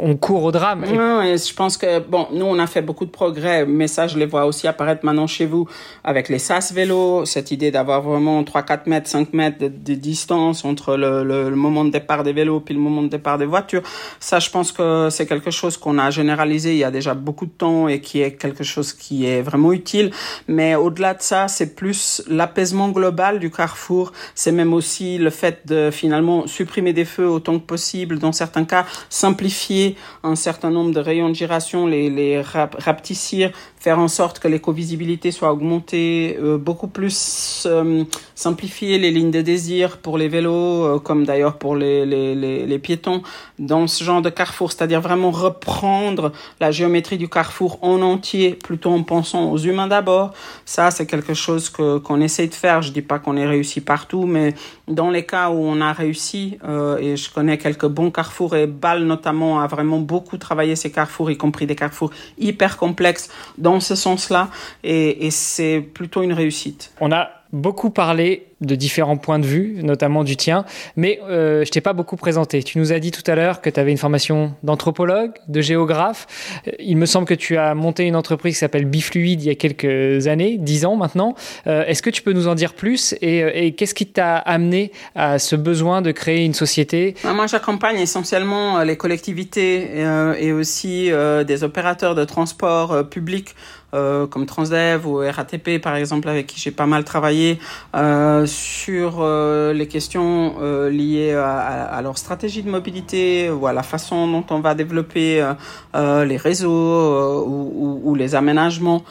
on court au drame. Ouais, je pense que bon, nous on a fait beaucoup de progrès, mais ça je les vois aussi apparaître maintenant chez vous avec les SAS vélos, cette idée d'avoir vraiment 3, 4 mètres, 5 mètres de, distance entre le, le, le moment de départ des vélos puis le moment de départ des voitures. Ça, je pense que c'est quelque chose qu'on a généralisé il y a déjà beaucoup de temps et qui est quelque chose qui est vraiment utile. Mais au-delà de ça, c'est plus l'apaisement global du carrefour. C'est même aussi le fait de finalement supprimer des feux autant que possible. Dans certains cas, simplifier un certain nombre de rayons de giration, les, les rapetissir, faire en sorte que l'éco-visibilité soit augmentée, euh, beaucoup plus euh, simplifier les lignes de désir pour les vélos, euh, comme d'ailleurs pour les, les, les, les, piétons, dans ce genre de carrefour, c'est-à-dire vraiment reprendre la géométrie du carrefour en entier, plutôt en pensant aux humains d'abord. Ça, c'est quelque chose que qu'on essaie de faire. Je dis pas qu'on est réussi partout, mais dans les cas où on a réussi, euh, et je connais quelques bons carrefours, et Bâle notamment a vraiment beaucoup travaillé ces carrefours, y compris des carrefours hyper complexes, dans ce sens-là, et, c'est plutôt une réussite. Beaucoup parlé de différents points de vue, notamment du tien, mais euh, je t'ai pas beaucoup présenté. Tu nous as dit tout à l'heure que tu avais une formation d'anthropologue, de géographe. Il me semble que tu as monté une entreprise qui s'appelle Bifluide il y a quelques années, dix ans maintenant. Euh, Est-ce que tu peux nous en dire plus et, et qu'est-ce qui t'a amené à ce besoin de créer une société? Moi, j'accompagne essentiellement les collectivités euh, et aussi euh, des opérateurs de transport euh, public euh, comme Transdev ou RATP par exemple avec qui j'ai pas mal travaillé euh, sur euh, les questions euh, liées à, à, leur stratégie de mobilité ou à la façon dont on va développer euh, les réseaux euh, ou, ou, ou, les aménagements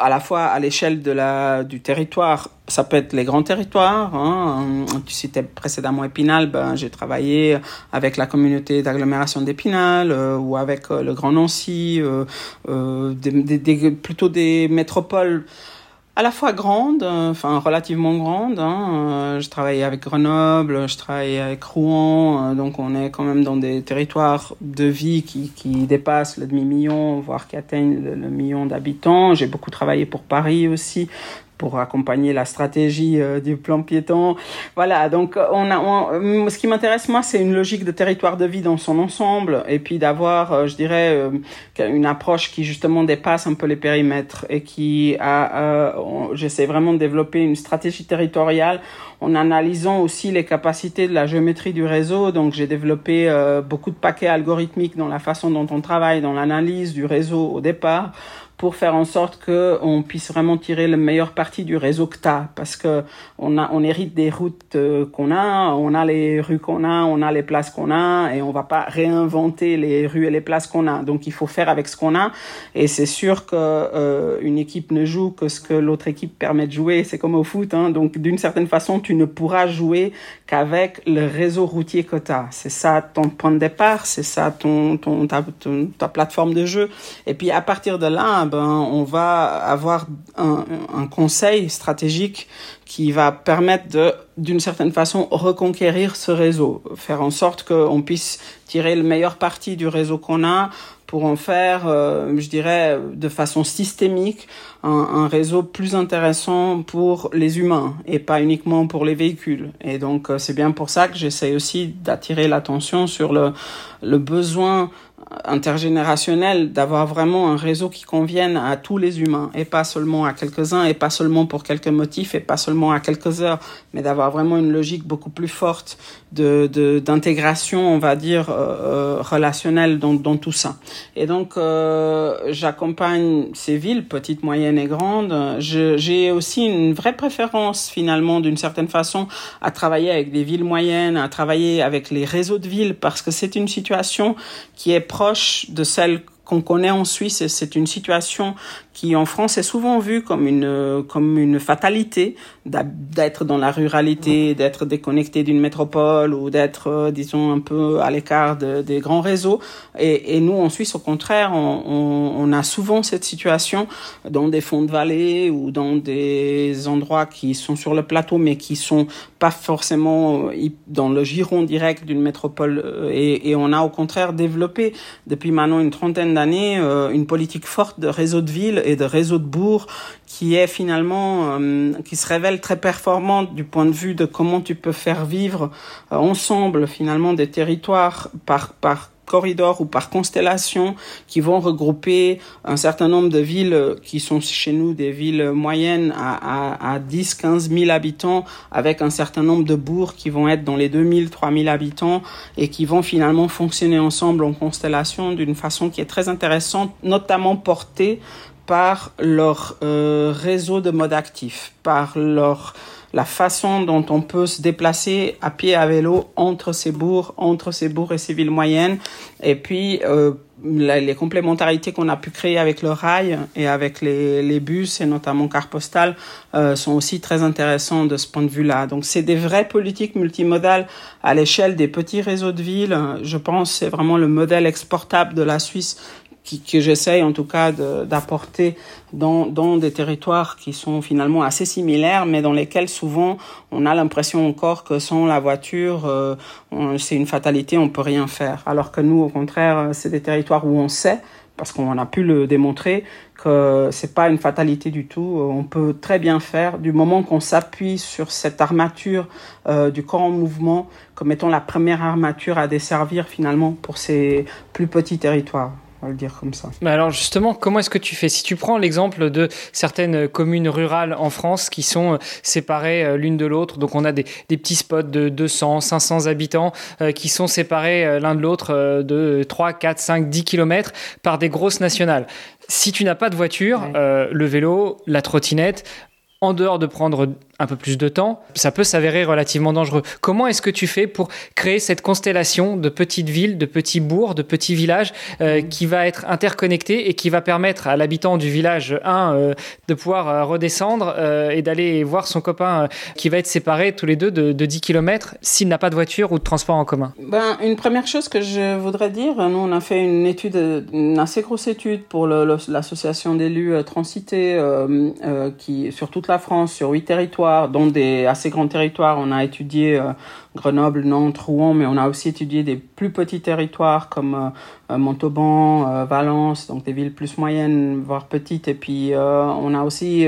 à la fois à l'échelle de la du territoire ça peut être les grands territoires. Hein. Tu citais précédemment Épinal, ben, j'ai travaillé avec la communauté d'agglomération d'Épinal euh, ou avec euh, le Grand Nancy, euh, des, des, des, plutôt des métropoles à la fois grandes, enfin relativement grandes. Hein. Je travaillais avec Grenoble, je travaillais avec Rouen, donc on est quand même dans des territoires de vie qui, qui dépassent le demi-million, voire qui atteignent le million d'habitants. J'ai beaucoup travaillé pour Paris aussi, pour accompagner la stratégie euh, du plan piéton. Voilà, donc on a, on, ce qui m'intéresse moi, c'est une logique de territoire de vie dans son ensemble, et puis d'avoir, euh, je dirais, euh, une approche qui justement dépasse un peu les périmètres et qui a, euh, j'essaie vraiment de développer une stratégie territoriale en analysant aussi les capacités de la géométrie du réseau. Donc j'ai développé euh, beaucoup de paquets algorithmiques dans la façon dont on travaille, dans l'analyse du réseau au départ pour faire en sorte que on puisse vraiment tirer le meilleur parti du réseau que t'as parce que on a on hérite des routes euh, qu'on a on a les rues qu'on a on a les places qu'on a et on va pas réinventer les rues et les places qu'on a. Donc il faut faire avec ce qu'on a. Et c'est sûr que euh, une équipe ne joue que ce que l'autre équipe permet de jouer. C'est comme au foot hein, donc d'une certaine façon tu ne pourras jouer qu'avec le réseau routier que t'as. C'est ça ton point de départ c'est ça ton ton ta, ta plateforme de jeu. Et puis à partir de là ben, on va avoir un, conseil stratégique qui va permettre de, d'une certaine façon, reconquérir ce réseau, faire en sorte qu'on puisse tirer le meilleur parti du réseau qu'on a pour en faire, je dirais, de façon systémique, un, réseau plus intéressant pour les humains et pas uniquement pour les véhicules. Et donc, c'est bien pour ça que j'essaie aussi d'attirer l'attention sur le besoin intergénérationnel d'avoir vraiment un réseau qui convienne à tous les humains et pas seulement à quelques-uns et pas seulement pour quelques motifs et pas seulement à quelques heures, mais d'avoir vraiment une logique beaucoup plus forte de d'intégration, on va dire, euh, euh, relationnelle dans, dans tout ça. Et donc, euh, j'accompagne ces villes, petites, moyennes et grandes. J'ai aussi une vraie préférence, finalement, d'une certaine façon, à travailler avec des villes moyennes, à travailler avec les réseaux de villes, parce que c'est une situation qui est proche de celle qu'on connaît en Suisse et c'est une situation qui en France est souvent vue comme une comme une fatalité d'être dans la ruralité, d'être déconnecté d'une métropole ou d'être euh, disons un peu à l'écart de, des grands réseaux. Et, et, nous en Suisse au contraire on, on, on, a souvent cette situation dans des fonds de vallée ou dans des endroits qui sont sur le plateau mais qui sont pas forcément euh, dans le giron direct d'une métropole euh, et, et, on a au contraire développé depuis maintenant une trentaine d'années une politique forte de réseau de villes et de réseau de bourgs qui est finalement euh, qui se révèle très performante du point de vue de comment tu peux faire vivre euh, ensemble finalement des territoires par par corridor ou par constellation qui vont regrouper un certain nombre de villes qui sont chez nous des villes moyennes à, à, à 10, 15 000 habitants avec un certain nombre de bourgs qui vont être dans les 2000, 3000 habitants et qui vont finalement fonctionner ensemble en constellation d'une façon qui est très intéressante, notamment portée par leur euh, réseau de modes actifs, par leur la façon dont on peut se déplacer à pied à vélo entre ces bourgs, entre ces bourgs et ces villes moyennes, et puis euh, les complémentarités qu'on a pu créer avec le rail et avec les, les bus et notamment car postal euh, sont aussi très intéressants de ce point de vue-là. Donc c'est des vraies politiques multimodales à l'échelle des petits réseaux de villes. Je pense c'est vraiment le modèle exportable de la Suisse qui, que j'essaye en tout cas d'apporter dans, dans des territoires qui sont finalement assez similaires, mais dans lesquels souvent on a l'impression encore que sans la voiture, euh, c'est une fatalité, on peut rien faire. Alors que nous, au contraire, c'est des territoires où on sait, parce qu'on a pu le démontrer, que c'est pas une fatalité du tout. On peut très bien faire du moment qu'on s'appuie sur cette armature euh, du corps en mouvement comme étant la première armature à desservir finalement pour ces plus petits territoires le dire comme ça. Mais alors justement, comment est-ce que tu fais? Si tu prends l'exemple de certaines communes rurales en France qui sont euh, séparées euh, l'une de l'autre, donc on a des, petits spots de 200, 500 habitants euh, qui sont séparés l'un de l'autre de 3, 4, 5, 10 km par des grosses nationales. Si tu n'as pas de voiture, le vélo, la trottinette, en dehors de prendre un peu plus de temps, ça peut s'avérer relativement dangereux. Comment est-ce que tu fais pour créer cette constellation de petites villes, de petits bourgs, de petits villages euh, mm. qui va être interconnecté et qui va permettre à l'habitant du village 1 euh, de pouvoir euh, redescendre et d'aller voir son copain qui va être séparé tous les deux de, 10 km s'il n'a pas de voiture ou de transport en commun? Ben, Une première chose que je voudrais dire, nous on a fait une étude, une assez grosse étude pour l'association d'élus Transité qui sur toute la France, sur huit territoires dans des assez grands territoires. On a étudié euh, Grenoble, Nantes, Rouen, mais on a aussi étudié des plus petits territoires comme euh, euh, Montauban, Valence, donc des villes plus moyennes, voire petites. Et puis on a aussi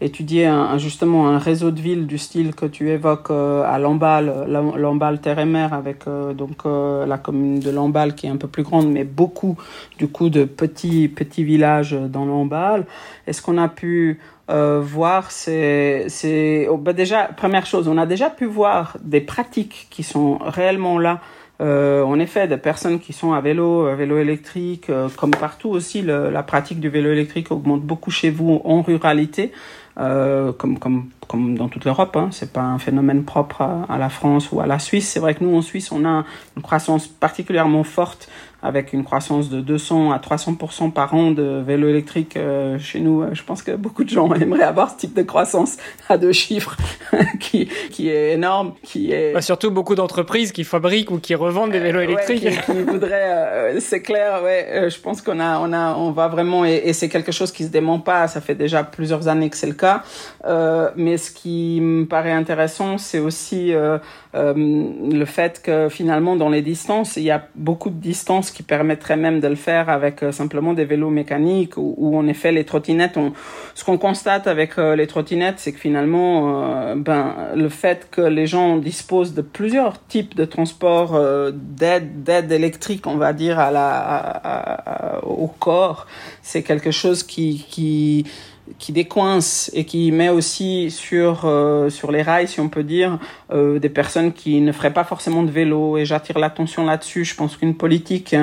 étudié justement un réseau de villes du style que tu évoques à Lamballe, Lamballe Terre et Mer, avec donc la commune de Lamballe qui est un peu plus grande, mais beaucoup du coup de petits petits villages dans Lamballe. Est-ce qu'on a pu euh, voir, c'est, c'est oh, bah déjà première chose, on a déjà pu voir des pratiques qui sont réellement là. Euh, en effet, des personnes qui sont à vélo, à vélo électrique, euh, comme partout aussi, la pratique du vélo électrique augmente beaucoup chez vous en ruralité, euh, comme, comme, comme dans toute l'Europe. Hein. C'est pas un phénomène propre à, à, la France ou à la Suisse. C'est vrai que nous en Suisse, on a une croissance particulièrement forte avec une croissance de 200 à 300% par an de vélos électriques euh, chez nous. Je pense que beaucoup de gens aimeraient avoir ce type de croissance à deux chiffres qui, qui est énorme. Qui est... Bah, surtout beaucoup d'entreprises qui fabriquent ou qui revendent des vélos électriques. qui, voudraient, euh, c'est clair, ouais, euh, je pense qu'on a, on a, on va vraiment, et, et c'est quelque chose qui se dément pas, ça fait déjà plusieurs années que c'est le cas. mais ce qui me paraît intéressant, c'est aussi le fait que finalement dans les distances, il y a beaucoup de distances qui permettraient même de le faire avec simplement des vélos mécaniques ou, en effet les trottinettes. Ce qu'on constate avec les trottinettes, c'est que finalement, ben, le fait que les gens disposent de plusieurs types de transports d'aide, d'aide électrique, on va dire, à la, au corps, c'est quelque chose qui, qui décoince et qui met aussi sur euh, sur les rails, si on peut dire, euh, des personnes qui ne feraient pas forcément de vélo. Et j'attire l'attention là-dessus. Je pense qu'une politique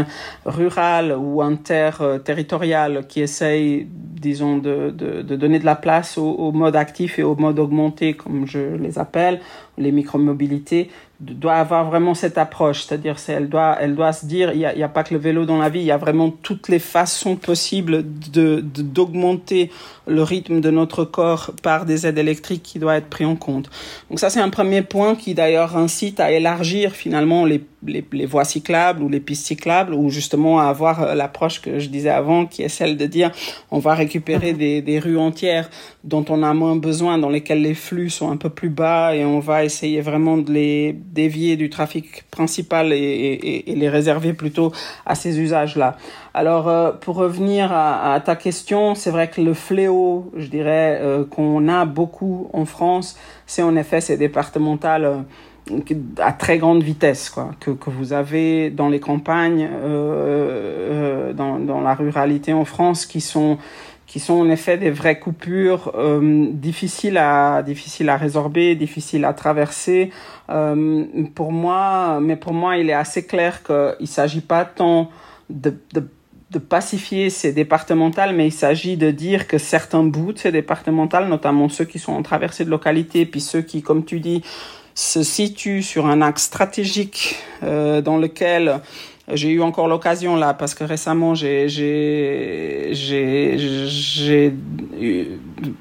rurale ou interterritoriale qui essaye, disons, de, de, donner de la place au mode actif et au mode augmenté, comme je les appelle, les micromobilités, doit avoir vraiment cette approche, c'est-à-dire c'est, elle doit, elle doit se dire, il n'y a, y a, pas que le vélo dans la vie, il y a vraiment toutes les façons possibles de, d'augmenter le rythme de notre corps par des aides électriques qui doivent être pris en compte. Donc ça c'est un premier point qui d'ailleurs incite à élargir finalement les, les, les, voies cyclables ou les pistes cyclables ou justement à avoir euh, l'approche que je disais avant qui est celle de dire on va récupérer des, des rues entières dont on a moins besoin, dans lesquelles les flux sont un peu plus bas et on va essayer vraiment de les dévier du trafic principal et, les réserver plutôt à ces usages-là. Alors, euh, pour revenir à, ta question, c'est vrai que le fléau, je dirais, euh, qu'on a beaucoup en France, c'est en effet ces départementales euh, à très grande vitesse, quoi, que, que vous avez dans les campagnes, dans, dans la ruralité en France, qui sont qui sont en effet des vraies coupures euh, difficiles à difficiles à résorber, difficiles à traverser. Euh, pour moi, mais pour moi, il est assez clair qu'il s'agit pas tant de, de, de pacifier ces départementales, mais il s'agit de dire que certains bouts de ces départementales, notamment ceux qui sont en traversée de localité, puis ceux qui, comme tu dis, se situent sur un axe stratégique euh, dans lequel j'ai eu encore l'occasion là parce que récemment j'ai j'ai j'ai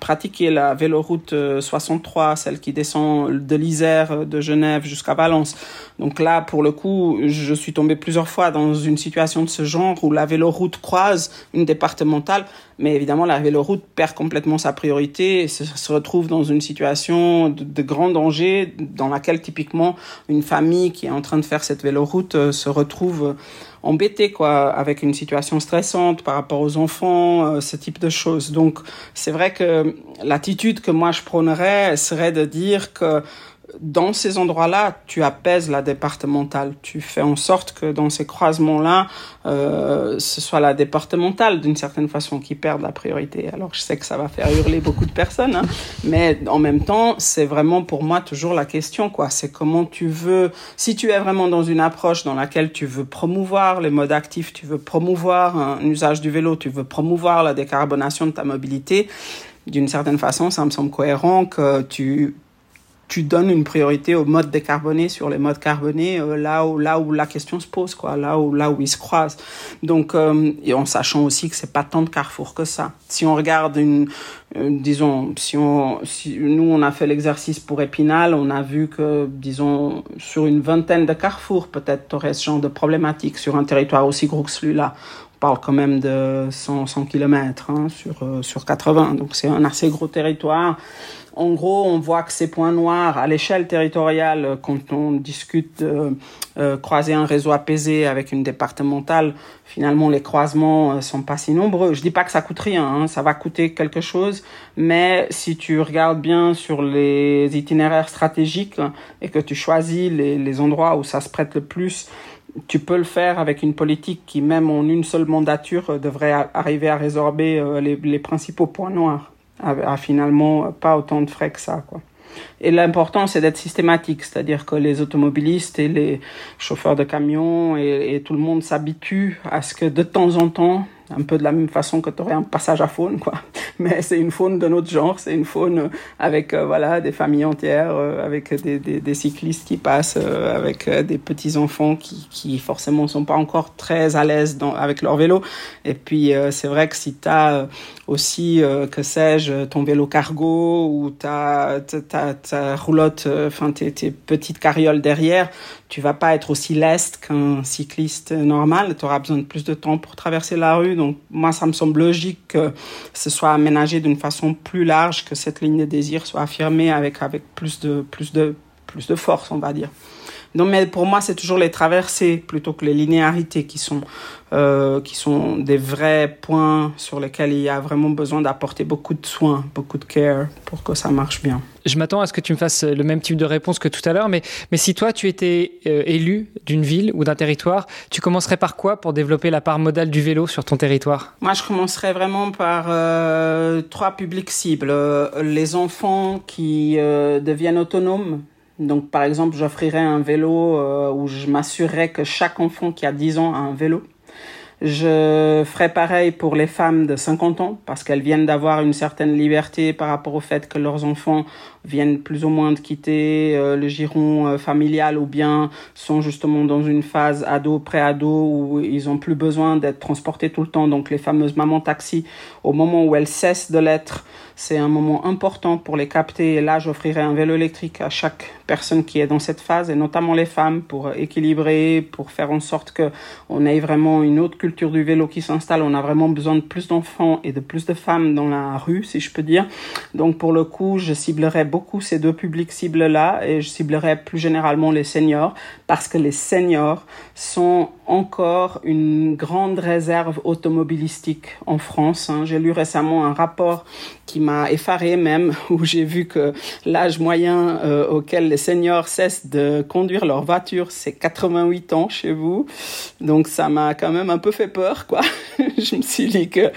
pratiqué la véloroute 63, euh, celle qui descend de l'Isère de Genève jusqu'à Valence. Donc là, pour le coup, je suis tombé plusieurs fois dans une situation de ce genre où la véloroute croise une départementale, mais évidemment la véloroute perd complètement sa priorité et se, retrouve dans une situation de, de, grand danger dans laquelle typiquement une famille qui est en train de faire cette véloroute euh, se retrouve embêté quoi avec une situation stressante par rapport aux enfants euh, ce type de choses. Donc c'est vrai que l'attitude que moi je prônerais serait de dire que dans ces endroits-là, tu apaises la départementale. Tu fais en sorte que dans ces croisements-là, euh, ce soit la départementale, d'une certaine façon, qui perde la priorité. Alors, je sais que ça va faire hurler beaucoup de personnes, hein, mais en même temps, c'est vraiment pour moi toujours la question, quoi. C'est comment tu veux, si tu es vraiment dans une approche dans laquelle tu veux promouvoir les modes actifs, tu veux promouvoir un usage du vélo, tu veux promouvoir la décarbonation de ta mobilité, d'une certaine façon, ça me semble cohérent que tu tu donnes une priorité aux modes décarbonés sur les modes carbonés euh, là où là où la question se pose quoi là où là où ils se croisent. Donc euh, et en sachant aussi que c'est pas tant de carrefour que ça. Si on regarde une euh, disons si on si nous on a fait l'exercice pour Épinal on a vu que disons sur une vingtaine de carrefours peut-être aurais ce genre de problématique sur un territoire aussi gros que celui-là. On parle quand même de 100, 100 km hein, sur, sur 80. Donc c'est un assez gros territoire en gros, on voit que ces points noirs à l'échelle territoriale, quand on discute de euh, croiser un réseau apaisé avec une départementale, finalement les croisements euh, sont pas si nombreux. Je dis pas que ça coûte rien, hein, ça va coûter quelque chose, mais si tu regardes bien sur les itinéraires stratégiques et que tu choisis les, endroits où ça se prête le plus, tu peux le faire avec une politique qui, même en une seule mandature, devrait arriver à résorber euh, les principaux points noirs a, finalement pas autant de frais que ça. Quoi. Et l'important, c'est d'être systématique, c'est-à-dire que les automobilistes et les chauffeurs de camions et, et tout le monde s'habitue à ce que de temps en temps, un peu de la même façon que tu aurais un passage à faune, quoi. Mais c'est une faune de notre genre, c'est une faune avec euh, voilà des familles entières, euh, avec des, des, cyclistes qui passent, euh, avec des petits enfants qui, qui forcément sont pas encore très à l'aise avec leur vélo. Et puis c'est vrai que si tu as aussi, que sais-je, ton vélo cargo ou ta ta, roulotte, enfin tes petites carrioles derrière, tu vas pas être aussi leste qu'un cycliste normal. Tu auras besoin de plus de temps pour traverser la rue. Donc, moi, ça me semble logique que ce soit aménagé d'une façon plus large, que cette ligne de désir soit affirmée avec, avec plus de, plus de plus de force, on va dire. Donc, mais pour moi, c'est toujours les traversées plutôt que les linéarités qui sont, euh, qui sont des vrais points sur lesquels il y a vraiment besoin d'apporter beaucoup de soins, beaucoup de care pour que ça marche bien. Je m'attends à ce que tu me fasses le même type de réponse que tout à l'heure, mais, mais si toi, tu étais euh, élu d'une ville ou d'un territoire, tu commencerais par quoi pour développer la part modale du vélo sur ton territoire? Moi, je commencerais vraiment par euh, trois publics cibles. les enfants qui deviennent autonomes, donc, par exemple, j'offrirais un vélo euh, où je m'assurerais que chaque enfant qui a 10 ans a un vélo. Je ferai pareil pour les femmes de 50 ans parce qu'elles viennent d'avoir une certaine liberté par rapport au fait que leurs enfants viennent plus ou moins de quitter euh, le giron euh, familial ou bien sont justement dans une phase ado, pré-ado où ils ont plus besoin d'être transportés tout le temps. Donc les fameuses mamans taxi, au moment où elles cessent de l'être, c'est un moment important pour les capter. Et là, j'offrirai un vélo électrique à chaque personne qui est dans cette phase, et notamment les femmes, pour équilibrer, pour faire en sorte que on ait vraiment une autre culture du vélo qui s'installe. On a vraiment besoin de plus d'enfants et de plus de femmes dans la rue, si je peux dire. Donc, pour le coup, je ciblerai beaucoup ces deux publics cibles-là, et je ciblerai plus généralement les seniors, parce que les seniors sont encore une grande réserve automobilistique en France. Hein. J'ai lu récemment un rapport qui m'a effaré même, où j'ai vu que l'âge moyen euh, auquel les seniors cessent de conduire leur voiture, c'est 88 ans chez vous. Donc ça m'a quand même un peu fait peur, quoi. je me suis dit que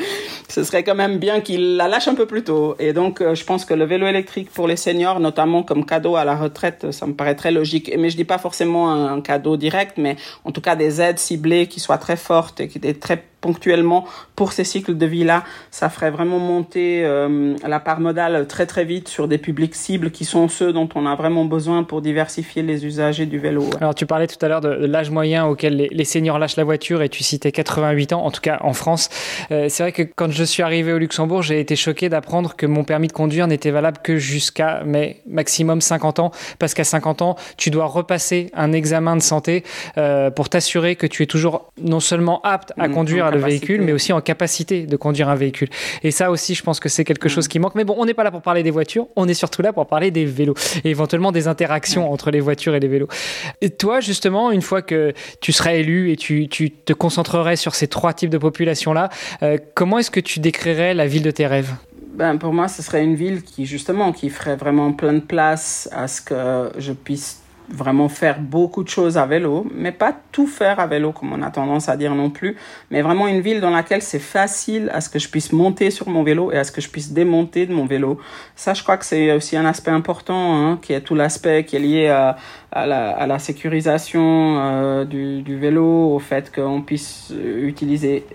ce serait quand même bien qu'ils la lâchent un peu plus tôt. Et donc euh, je pense que le vélo électrique pour les seniors, notamment comme cadeau à la retraite, ça me paraît très logique. Mais je dis pas forcément un cadeau direct, mais en tout cas des aides ciblées qui soient très fortes et qui étaient très ponctuellement pour ces cycles de vie-là, ça ferait vraiment monter euh, la part modale très très vite sur des publics cibles qui sont ceux dont on a vraiment besoin pour diversifier les usagers du vélo. Alors tu parlais tout à l'heure de, l'âge moyen auquel les, seniors lâchent la voiture et tu citais 88 ans, en tout cas en France. Euh, c'est vrai que quand je suis arrivé au Luxembourg, j'ai été choqué d'apprendre que mon permis de conduire n'était valable que jusqu'à mais maximum 50 ans, parce qu'à 50 ans, tu dois repasser un examen de santé euh, pour t'assurer que tu es toujours non seulement apte à mmh, conduire le véhicule, mais aussi en capacité de conduire un véhicule. Et ça aussi, je pense que c'est quelque chose qui manque. Mais bon, on n'est pas là pour parler des voitures, on est surtout là pour parler des vélos et éventuellement des interactions entre les voitures et les vélos. Et toi, justement, une fois que tu seras élu et tu, tu te concentrerais sur ces trois types de populations-là, euh, comment est-ce que tu décrirais la ville de tes rêves? Ben, pour moi, ce serait une ville qui, justement, qui ferait vraiment plein de place à ce que je puisse vraiment faire beaucoup de choses à vélo, mais pas tout faire à vélo comme on a tendance à dire non plus, mais vraiment une ville dans laquelle c'est facile à ce que je puisse monter sur mon vélo et à ce que je puisse démonter de mon vélo. Ça, je crois que c'est aussi un aspect important, hein, qui est tout l'aspect qui est lié à, à, la, à la sécurisation euh, du, du vélo, au fait qu'on puisse utiliser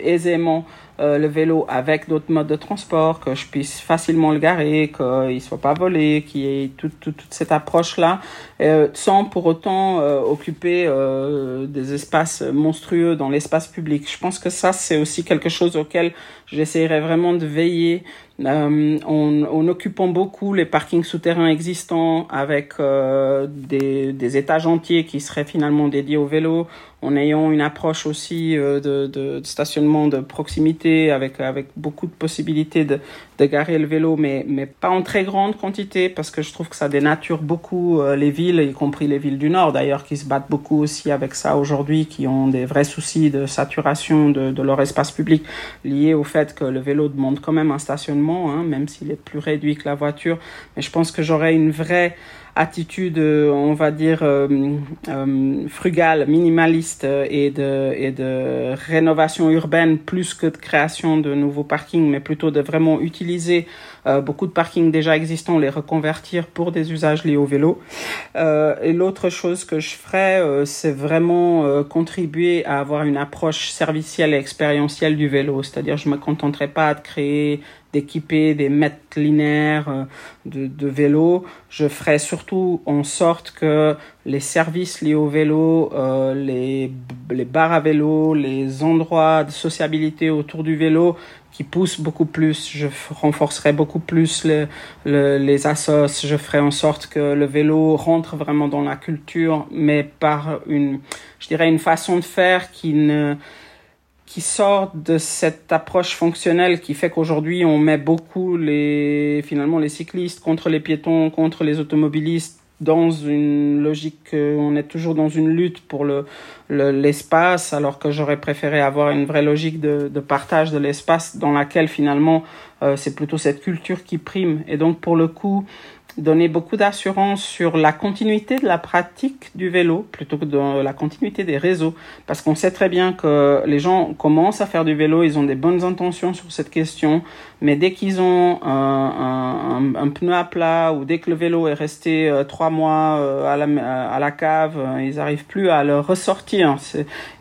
aisément euh, le vélo avec d'autres modes de transport, que je puisse facilement le garer, qu'il ne soit pas volé, qu'il y ait toute, toute, toute cette approche-là, euh, sans pour autant euh, occuper euh, des espaces monstrueux dans l'espace public. Je pense que ça, c'est aussi quelque chose auquel j'essaierai vraiment de veiller euh, en, occupant beaucoup les parkings souterrains existants avec euh, des, des, étages entiers qui seraient finalement dédiés au vélo, en ayant une approche aussi euh, de, de, stationnement de proximité avec, avec beaucoup de possibilités de, de garer le vélo, mais, mais pas en très grande quantité parce que je trouve que ça dénature beaucoup euh, les villes, y compris les villes du Nord d'ailleurs, qui se battent beaucoup aussi avec ça aujourd'hui, qui ont des vrais soucis de saturation de, de leur espace public liés au fait que le vélo demande quand même un stationnement Hein, même s'il est plus réduit que la voiture. Mais je pense que j'aurais une vraie attitude, euh, on va dire, euh, euh, frugale, minimaliste et de, et de rénovation urbaine plus que de création de nouveaux parkings, mais plutôt de vraiment utiliser beaucoup de parkings déjà existants, les reconvertir pour des usages liés au vélo. et l'autre chose que je ferais, c'est vraiment contribuer à avoir une approche servicielle et expérientielle du vélo. C'est-à-dire, je me contenterai pas de créer d'équiper des mètres linéaires euh, de, de vélo. Je ferai surtout en sorte que les services liés au vélo, euh, les, les bars à vélo, les endroits de sociabilité autour du vélo qui poussent beaucoup plus. Je renforcerai beaucoup plus le, les assos. Je ferai en sorte que le vélo rentre vraiment dans la culture, mais par une, je dirais, une façon de faire qui ne qui sort de cette approche fonctionnelle qui fait qu'aujourd'hui on met beaucoup les finalement les cyclistes contre les piétons, contre les automobilistes dans une logique, on est toujours dans une lutte pour le l'espace, alors que j'aurais préféré avoir une vraie logique de, de partage de l'espace dans laquelle finalement euh, c'est plutôt cette culture qui prime. Et donc pour le coup, donner beaucoup d'assurance sur la continuité de la pratique du vélo plutôt que de la continuité des réseaux. Parce qu'on sait très bien que les gens commencent à faire du vélo, ils ont des bonnes intentions sur cette question, mais dès qu'ils ont un, pneu à plat ou dès que le vélo est resté euh, trois mois euh, à, la, à la cave, euh, ils n'arrivent plus à le ressortir.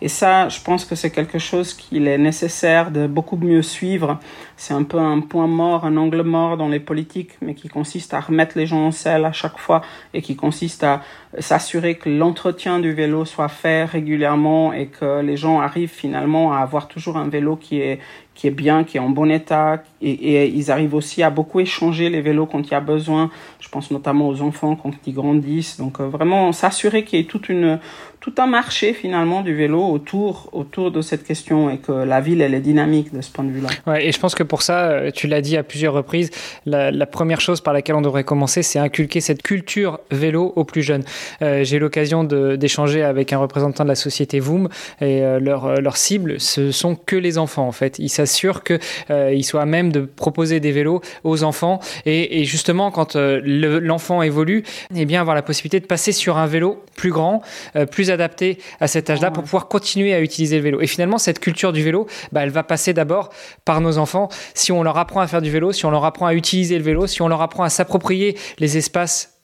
Et ça, je pense que c'est quelque chose qu'il est nécessaire de beaucoup mieux suivre. C'est un peu un point mort, un angle mort dans les politiques, mais qui consiste à remettre les gens en selle à chaque fois et qui consiste à s'assurer que l'entretien du vélo soit fait régulièrement et que les gens arrivent finalement à avoir toujours un vélo qui est qui est bien, qui est en bon état, et, et, ils arrivent aussi à beaucoup échanger les vélos quand il y a besoin. Je pense notamment aux enfants quand ils grandissent. Donc euh, vraiment s'assurer qu'il y ait toute une, tout un marché finalement du vélo autour, autour de cette question et que la ville elle est dynamique de ce point de vue-là. Ouais, et je pense que pour ça, euh, tu l'as dit à plusieurs reprises, la, première chose par laquelle on devrait commencer, c'est inculquer cette culture vélo aux plus jeunes. Euh, J'ai eu l'occasion d'échanger avec un représentant de la société Voom et euh, leur, leur cible, ce sont que les enfants en fait. Ils s'assurent qu'ils euh, soient à même de proposer des vélos aux enfants et, et justement quand l'enfant évolue, eh bien avoir la possibilité de passer sur un vélo plus grand, plus adapté à cet âge-là pour pouvoir continuer à utiliser le vélo. Et finalement, cette culture du vélo, bah, elle va passer d'abord par nos enfants. Si on leur apprend à faire du vélo, si on leur apprend à utiliser le vélo, si on leur apprend à s'approprier les espaces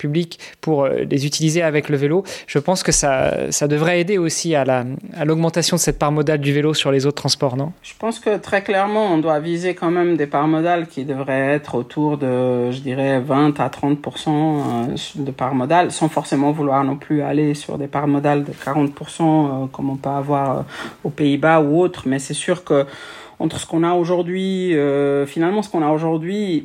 pour euh, les utiliser avec le vélo, je pense que ça, ça devrait aider aussi à l'augmentation de cette part modale du vélo sur les autres transports, non? Je pense que très clairement, on doit viser quand même des parts modales qui devraient être autour de, je dirais, 20 à 30% euh, de parts modales, sans forcément vouloir non plus aller sur des parts modales de 40% euh, comme on peut avoir aux Pays-Bas ou autres, mais c'est sûr que entre ce qu'on a aujourd'hui, euh, finalement, ce qu'on a aujourd'hui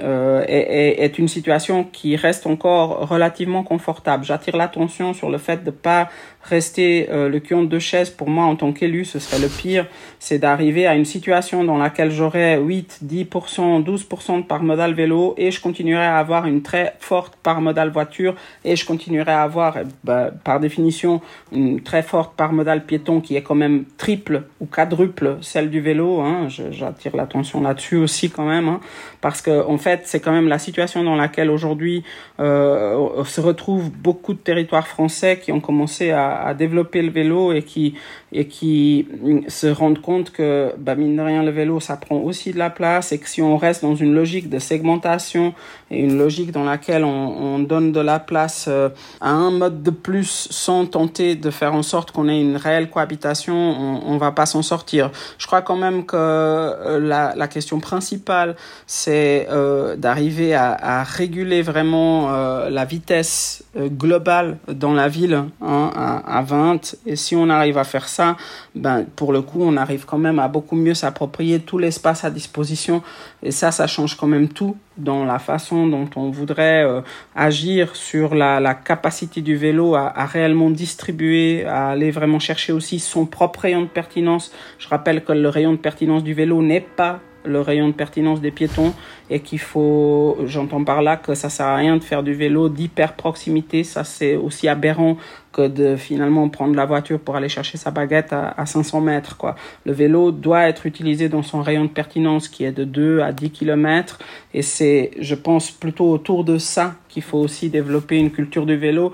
euh, est, est, une situation qui reste encore relativement confortable. J'attire l'attention sur le fait de pas rester euh, le cul entre deux chaises, pour moi, en tant qu'élu, ce serait le pire. C'est d'arriver à une situation dans laquelle j'aurais 8, 10%, 12% de part modal vélo et je continuerai à avoir une très forte part modale voiture et je continuerai à avoir, bah, par définition, une très forte part modale piéton qui est quand même triple ou quadruple celle du vélo. Hein. J'attire l'attention là-dessus aussi quand même, hein, parce que fait, c'est quand même la situation dans laquelle aujourd'hui euh, se retrouvent beaucoup de territoires français qui ont commencé à développer le vélo et qui, et qui se rendent compte que, bah, mine de rien, le vélo, ça prend aussi de la place et que si on reste dans une logique de segmentation une logique dans laquelle on, on donne de la place euh, à un mode de plus sans tenter de faire en sorte qu'on ait une réelle cohabitation, on, on va pas s'en sortir. Je crois quand même que euh, la, la question principale, c'est euh, d'arriver à, à, réguler vraiment euh, la vitesse euh, globale dans la ville hein, à, à 20 et si on arrive à faire ça, ben, pour le coup, on arrive quand même à beaucoup mieux s'approprier tout l'espace à disposition. Et ça, ça change quand même tout dans la façon dont on voudrait euh, agir sur la, la, capacité du vélo à, à, réellement distribuer, à aller vraiment chercher aussi son propre rayon de pertinence. Je rappelle que le rayon de pertinence du vélo n'est pas le rayon de pertinence des piétons et qu'il faut, j'entends par là que ça sert à rien de faire du vélo d'hyper proximité, ça c'est aussi aberrant que de finalement prendre la voiture pour aller chercher sa baguette à, à 500 mètres quoi. Le vélo doit être utilisé dans son rayon de pertinence qui est de 2 à 10 km et c'est, je pense, plutôt autour de ça qu'il faut aussi développer une culture du vélo.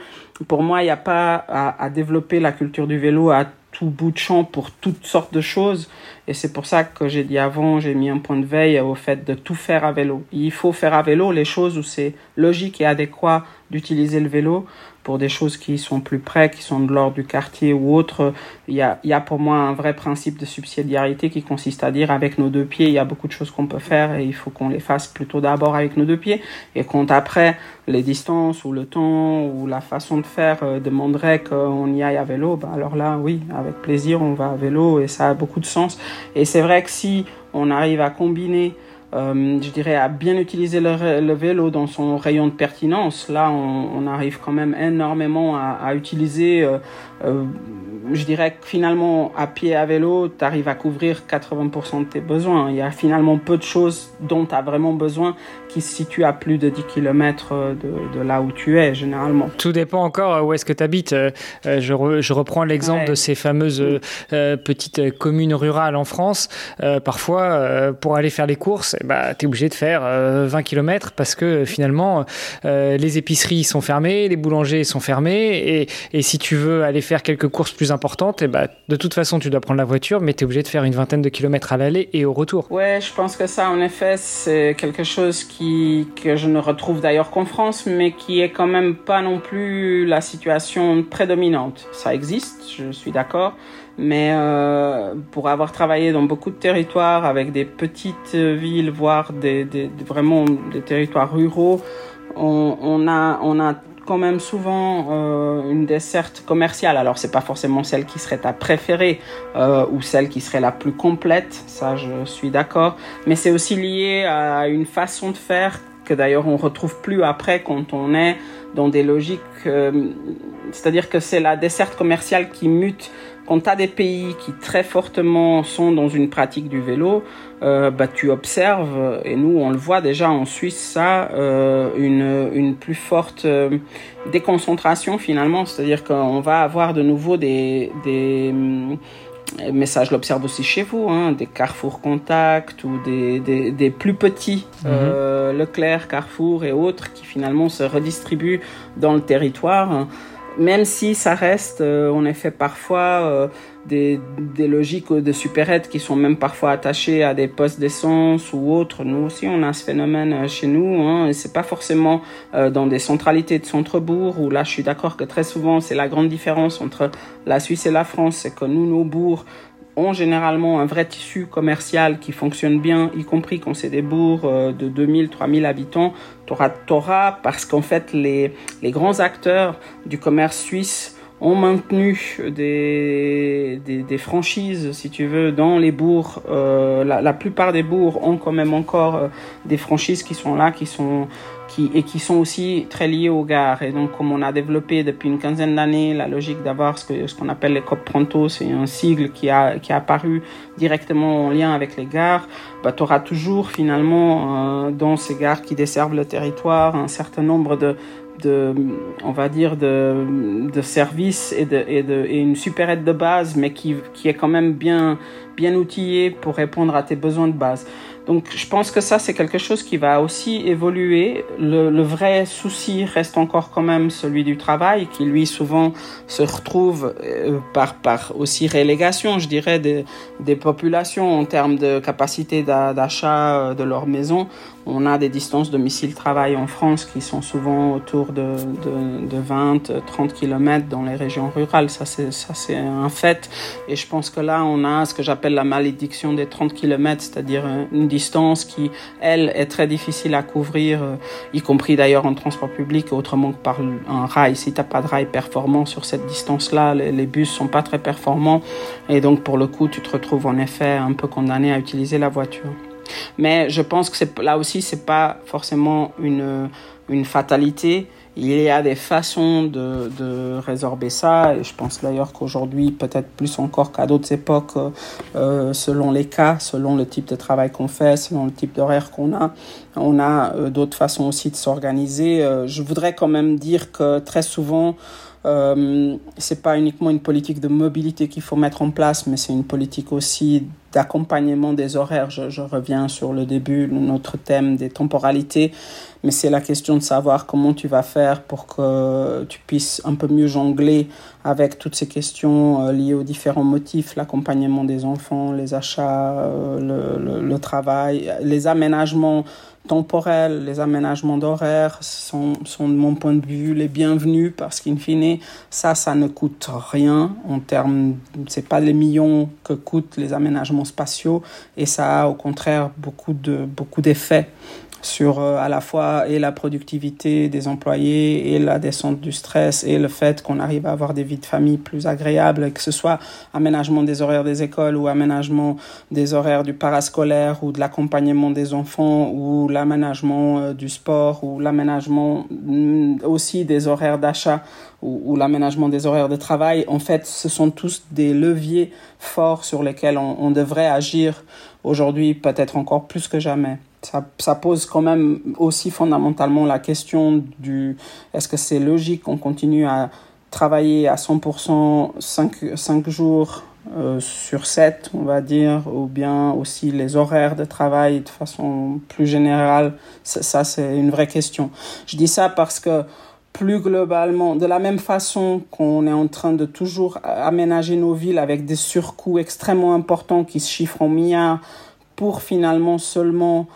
Pour moi, il n'y a pas à, à développer la culture du vélo à tout bout de champ pour toutes sortes de choses. Et c'est pour ça que j'ai dit avant, j'ai mis un point de veille au fait de tout faire à vélo. Il faut faire à vélo les choses où c'est logique et adéquat d'utiliser le vélo pour des choses qui sont plus près, qui sont de l'ordre du quartier ou autre. Il y, a, il y a pour moi un vrai principe de subsidiarité qui consiste à dire avec nos deux pieds, il y a beaucoup de choses qu'on peut faire et il faut qu'on les fasse plutôt d'abord avec nos deux pieds et quand après les distances ou le temps ou la façon de faire euh, demanderait qu'on y aille à vélo, bah alors là oui, avec plaisir on va à vélo et ça a beaucoup de sens. Et c'est vrai que si on arrive à combiner euh, je dirais, à bien utiliser le, vélo dans son rayon de pertinence. Là, on, arrive quand même énormément à, à utiliser euh, euh, je dirais que finalement, à pied, à vélo, tu arrives à couvrir 80% de tes besoins. Il y a finalement peu de choses dont tu as vraiment besoin qui se situent à plus de 10 km de, de là où tu es, généralement. Tout dépend encore où est-ce que tu habites. Je, je, reprends l'exemple de ces fameuses petites communes rurales en France. parfois, pour aller faire les courses, bah, tu es obligé de faire 20 km parce que finalement, les épiceries sont fermées, les boulangers sont fermés. Et, et si tu veux aller faire quelques courses plus importantes, et bah, de toute façon, tu dois prendre la voiture, mais tu es obligé de faire une vingtaine de kilomètres à l'aller et au retour. Ouais, je pense que ça, en effet, c'est quelque chose qui, que je ne retrouve d'ailleurs qu'en France, mais qui est quand même pas non plus la situation prédominante. Ça existe, je suis d'accord. Mais euh, pour avoir travaillé dans beaucoup de territoires avec des petites villes, voire des, des, vraiment des territoires ruraux, on, on a, on a quand même souvent euh, une desserte commerciale. Alors c'est pas forcément celle qui serait ta préférée euh, ou celle qui serait la plus complète, ça je suis d'accord, mais c'est aussi lié à une façon de faire que d'ailleurs on retrouve plus après quand on est dans des logiques, euh, c'est-à-dire que c'est la desserte commerciale qui mute quand tu as des pays qui très fortement sont dans une pratique du vélo, euh, bah, tu observes, et nous on le voit déjà en Suisse, ça, euh, une, une plus forte euh, déconcentration finalement, c'est-à-dire qu'on va avoir de nouveau des, des mais ça je l'observe aussi chez vous, hein, des Carrefour Contact ou des, des, des plus petits mhm. Leclerc, Carrefour et autres qui finalement se redistribuent dans le territoire même si ça reste euh, en effet parfois euh, des, des, logiques de supérettes qui sont même parfois attachées à des postes d'essence ou autres. Nous aussi, on a ce phénomène euh, chez nous. Hein, et c'est pas forcément dans des centralités de centre-bourg où là, je suis d'accord que très souvent, c'est la grande différence entre la Suisse et la France, c'est que nous, nos bourgs, ont généralement un vrai tissu commercial qui fonctionne bien, y compris quand c'est des bourgs euh, de 2000, 3000 habitants. T'auras, t'auras parce qu'en fait, les, les grands acteurs du commerce suisse ont maintenu des, des, franchises, si tu veux, dans les bourgs. Euh, la, la, plupart des bourgs ont quand même encore euh, des franchises qui sont là, qui sont et qui sont aussi très liés aux gares. Et donc, comme on a développé depuis une quinzaine d'années la logique d'avoir ce qu'on appelle les COP Pronto, c'est un sigle qui a, qui a apparu directement en lien avec les gares, bah, tu auras toujours finalement euh, dans ces gares qui desservent le territoire un certain nombre de, de on va dire de, de services et, de, et, de, et une supérette de base mais qui, qui est quand même bien bien outillée pour répondre à tes besoins de base. Donc je pense que ça, c'est quelque chose qui va aussi évoluer. Le, vrai souci reste encore quand même celui du travail, qui lui souvent se retrouve euh, par, par aussi relégation, je dirais, des, des populations en termes de capacité d'achat euh, de leur maison on a des distances domicile-travail en France qui sont souvent autour de, de, de 20, 30 km dans les régions rurales. Ça, c'est, un fait. Et je pense que là, on a ce que j'appelle la malédiction des 30 km, c'est-à-dire une distance qui, elle, est très difficile à couvrir, euh, y compris d'ailleurs en transport public, autrement que par un rail. Si t'as pas de rail performant sur cette distance-là, les, les bus sont pas très performants. Et donc, pour le coup, tu te retrouves en effet un peu condamné à utiliser la voiture. Mais je pense que là aussi, c'est pas forcément une, une fatalité. Il y a des façons de, de résorber ça, et je pense d'ailleurs qu'aujourd'hui, peut-être plus encore qu'à d'autres époques, euh, selon les cas, selon le type de travail qu'on fait, selon le type d'horaire qu'on a, on a euh, d'autres façons aussi de s'organiser. Euh, je voudrais quand même dire que très souvent, euh, c'est pas uniquement une politique de mobilité qu'il faut mettre en place, mais c'est une politique aussi d'accompagnement des horaires. Je, reviens sur le début, notre thème des temporalités, mais c'est la question de savoir comment tu vas faire pour que tu puisses un peu mieux jongler avec toutes ces questions euh, liées aux différents motifs, l'accompagnement des enfants, les achats, euh, le, le travail, les aménagements temporels, les aménagements d'horaires sont, de mon point de vue, les bienvenus parce qu'in fine, ça, ça ne coûte rien en termes, c'est pas les millions que coûtent les aménagements aménagements spatiaux et ça a au contraire beaucoup de beaucoup d'effets sur euh, à la fois et la productivité des employés et la descente du stress et le fait qu'on arrive à avoir des vies de famille plus agréables, que ce soit aménagement des horaires des écoles ou aménagement des horaires du parascolaire ou de l'accompagnement des enfants ou l'aménagement euh, du sport ou l'aménagement mm, aussi des horaires d'achat ou, l'aménagement des horaires de travail. En fait, ce sont tous des leviers forts sur lesquels on, on devrait agir aujourd'hui peut-être encore plus que jamais ça, ça, pose quand même aussi fondamentalement la question du est-ce que c'est logique qu'on continue à travailler à 100% 5, 5 jours euh, sur 7, on va dire, ou bien aussi les horaires de travail de façon plus générale? Ça, ça c'est une vraie question. Je dis ça parce que plus globalement, de la même façon qu'on est en train de toujours aménager nos villes avec des surcoûts extrêmement importants qui se chiffrent en milliards pour finalement seulement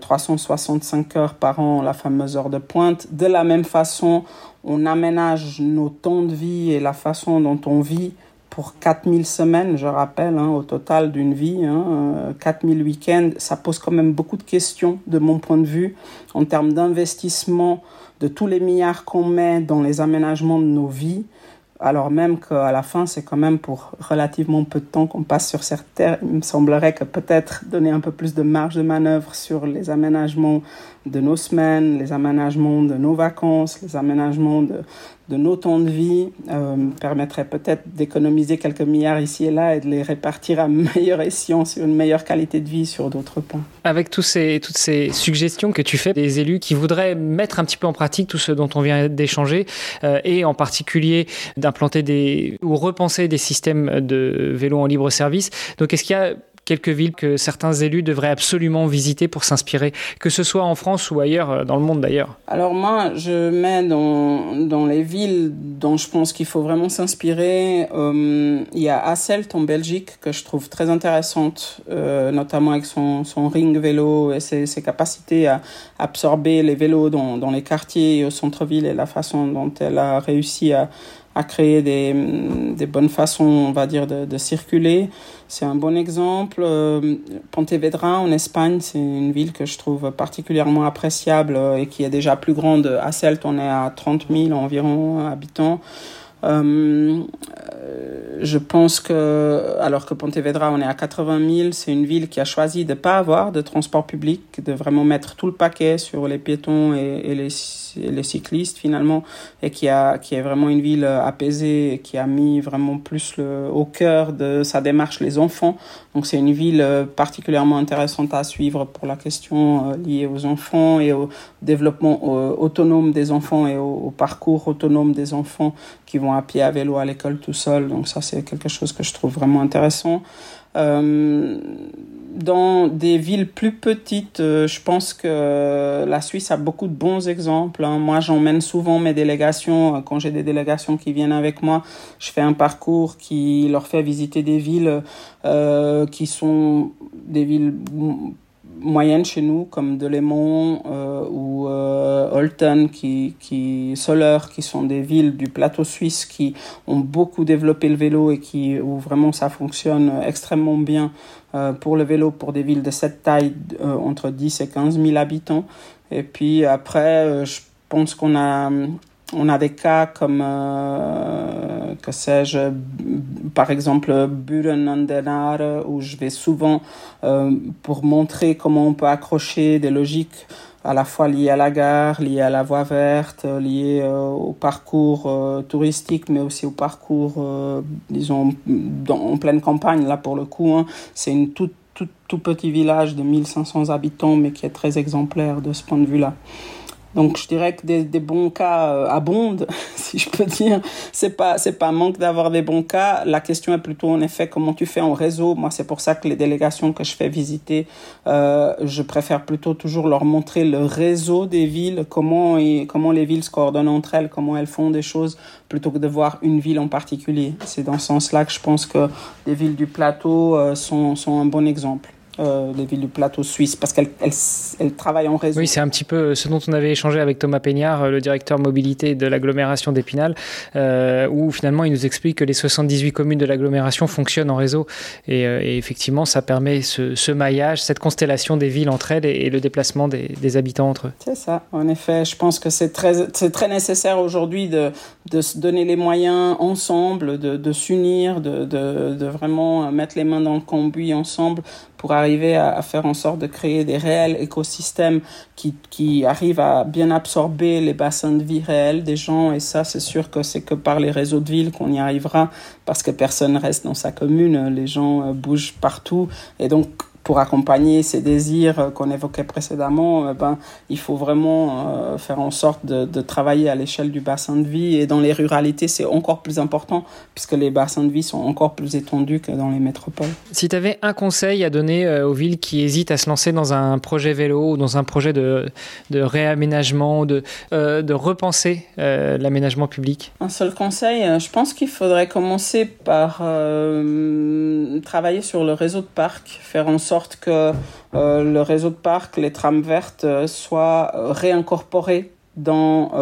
365 euh, heures par an, la fameuse heure de pointe. De la même façon, on aménage nos temps de vie et la façon dont on vit pour 4000 semaines, je rappelle, hein, au total d'une vie, hein, 4000 euh, week-ends, ça pose quand même beaucoup de questions de mon point de vue en termes d'investissement, de tous les milliards qu'on met dans les aménagements de nos vies alors même qu'à la fin, c'est quand même pour relativement peu de temps qu'on passe sur terre. Il me semblerait que peut-être donner un peu plus de marge de manœuvre sur les aménagements de nos semaines, les aménagements de nos vacances, les aménagements de, de nos temps de vie euh, permettrait peut-être d'économiser quelques milliards ici et là et de les répartir à meilleur escient sur une meilleure qualité de vie sur d'autres points. Avec tous ces, toutes ces suggestions que tu fais des élus qui voudraient mettre un petit peu en pratique tout ce dont on vient d'échanger euh, et en particulier d'implanter des ou repenser des systèmes de vélo en libre service. Donc est-ce qu'il y a quelques villes que certains élus devraient absolument visiter pour s'inspirer, que ce soit en France ou ailleurs euh, dans le monde d'ailleurs Alors moi, je mets dans, les villes dont je pense qu'il faut vraiment s'inspirer. Euh, il y a Asselt en Belgique que je trouve très intéressante, euh, notamment avec son, ring vélo et ses, ses, capacités à absorber les vélos dans, dans les quartiers et au centre-ville et la façon dont elle a réussi à, à créer des, bonnes façons, on va dire, de, circuler. C'est un bon exemple. Euh, Pontevedra en Espagne, c'est une ville que je trouve particulièrement appréciable euh, et qui est déjà plus grande. À Celt, on est à 30 000 environ habitants. Euh, je pense que, alors que Pontevedra, on est à 80 000, c'est une ville qui a choisi de ne pas avoir de transport public, de vraiment mettre tout le paquet sur les piétons et les les cyclistes finalement, et qui, a, qui est vraiment une ville euh, apaisée et qui a mis vraiment plus le, au cœur de sa démarche les enfants. Donc c'est une ville euh, particulièrement intéressante à suivre pour la question euh, liée aux enfants et au développement autonome des enfants et au, parcours autonome des enfants qui vont à pied à vélo à l'école tout seuls. Donc ça c'est quelque chose que je trouve vraiment intéressant. Dans des villes plus petites, euh, je pense que la Suisse a beaucoup de bons exemples. Hein. Moi, j'emmène souvent mes délégations. Euh, quand j'ai des délégations qui viennent avec moi, je fais un parcours qui leur fait visiter des villes euh, qui sont des villes moyennes chez nous, comme Delémont euh, ou euh, Holton, qui, qui, Soler, qui sont des villes du plateau suisse qui ont beaucoup développé le vélo et qui, où vraiment ça fonctionne extrêmement bien euh, pour le vélo, pour des villes de cette taille, euh, entre 10 et 15 000 habitants. Et puis après, je pense qu'on a on a des cas comme, euh, que sais-je, par exemple, Buren an où je vais souvent euh, pour montrer comment on peut accrocher des logiques à la fois liées à la gare, liées à la voie verte, liées euh, au parcours touristique, mais aussi au parcours, disons, en pleine campagne, là pour le coup. Hein. C'est une toute tout, tout petit village de 1500 habitants, mais qui est très exemplaire de ce point de vue-là. Donc je dirais que des, des bons cas euh, abondent, si je peux dire. C'est pas c'est pas manque d'avoir des bons cas. La question est plutôt en effet comment tu fais en réseau. Moi c'est pour ça que les délégations que je fais visiter, euh, je préfère plutôt toujours leur montrer le réseau des villes, comment comment les villes se coordonnent entre elles, comment elles font des choses, plutôt que de voir une ville en particulier. C'est dans ce sens-là que je pense que les villes du plateau euh, sont sont un bon exemple. Euh, les villes du plateau suisse, parce qu'elles elles, travaillent en réseau. Oui, c'est un petit peu ce dont on avait échangé avec Thomas Peignard, euh, le directeur mobilité de l'agglomération d'Épinal, euh, où finalement il nous explique que les 78 communes de l'agglomération fonctionnent en réseau. Et, effectivement, ça permet ce, maillage, cette constellation des villes entre elles et, le déplacement des, habitants entre eux. C'est ça, en effet. Je pense que c'est très, très nécessaire aujourd'hui de, de se donner les moyens ensemble, de, de s'unir, de, de, de vraiment mettre les mains dans le cambouis ensemble pour arriver à, faire en sorte de créer des réels écosystèmes qui, qui arrivent à bien absorber les bassins de vie réels des gens. Et ça, c'est sûr que c'est que par les réseaux de villes qu'on y arrivera, parce que personne reste dans sa commune, les gens euh, bougent partout. Et donc, pour accompagner ces désirs qu'on évoquait précédemment, euh, ben, il faut vraiment euh, faire en sorte de, de travailler à l'échelle du bassin de vie. Et dans les ruralités, c'est encore plus important puisque les bassins de vie sont encore plus étendus que dans les métropoles. Si tu avais un conseil à donner euh, aux villes qui hésitent à se lancer dans un projet vélo ou dans un projet de, de réaménagement, de, de repenser l'aménagement public? Un seul conseil, je pense qu'il faudrait commencer par travailler sur le réseau de parcs, faire en sorte que euh, le réseau de parcs, les trames vertes, euh, soient euh, réincorporés dans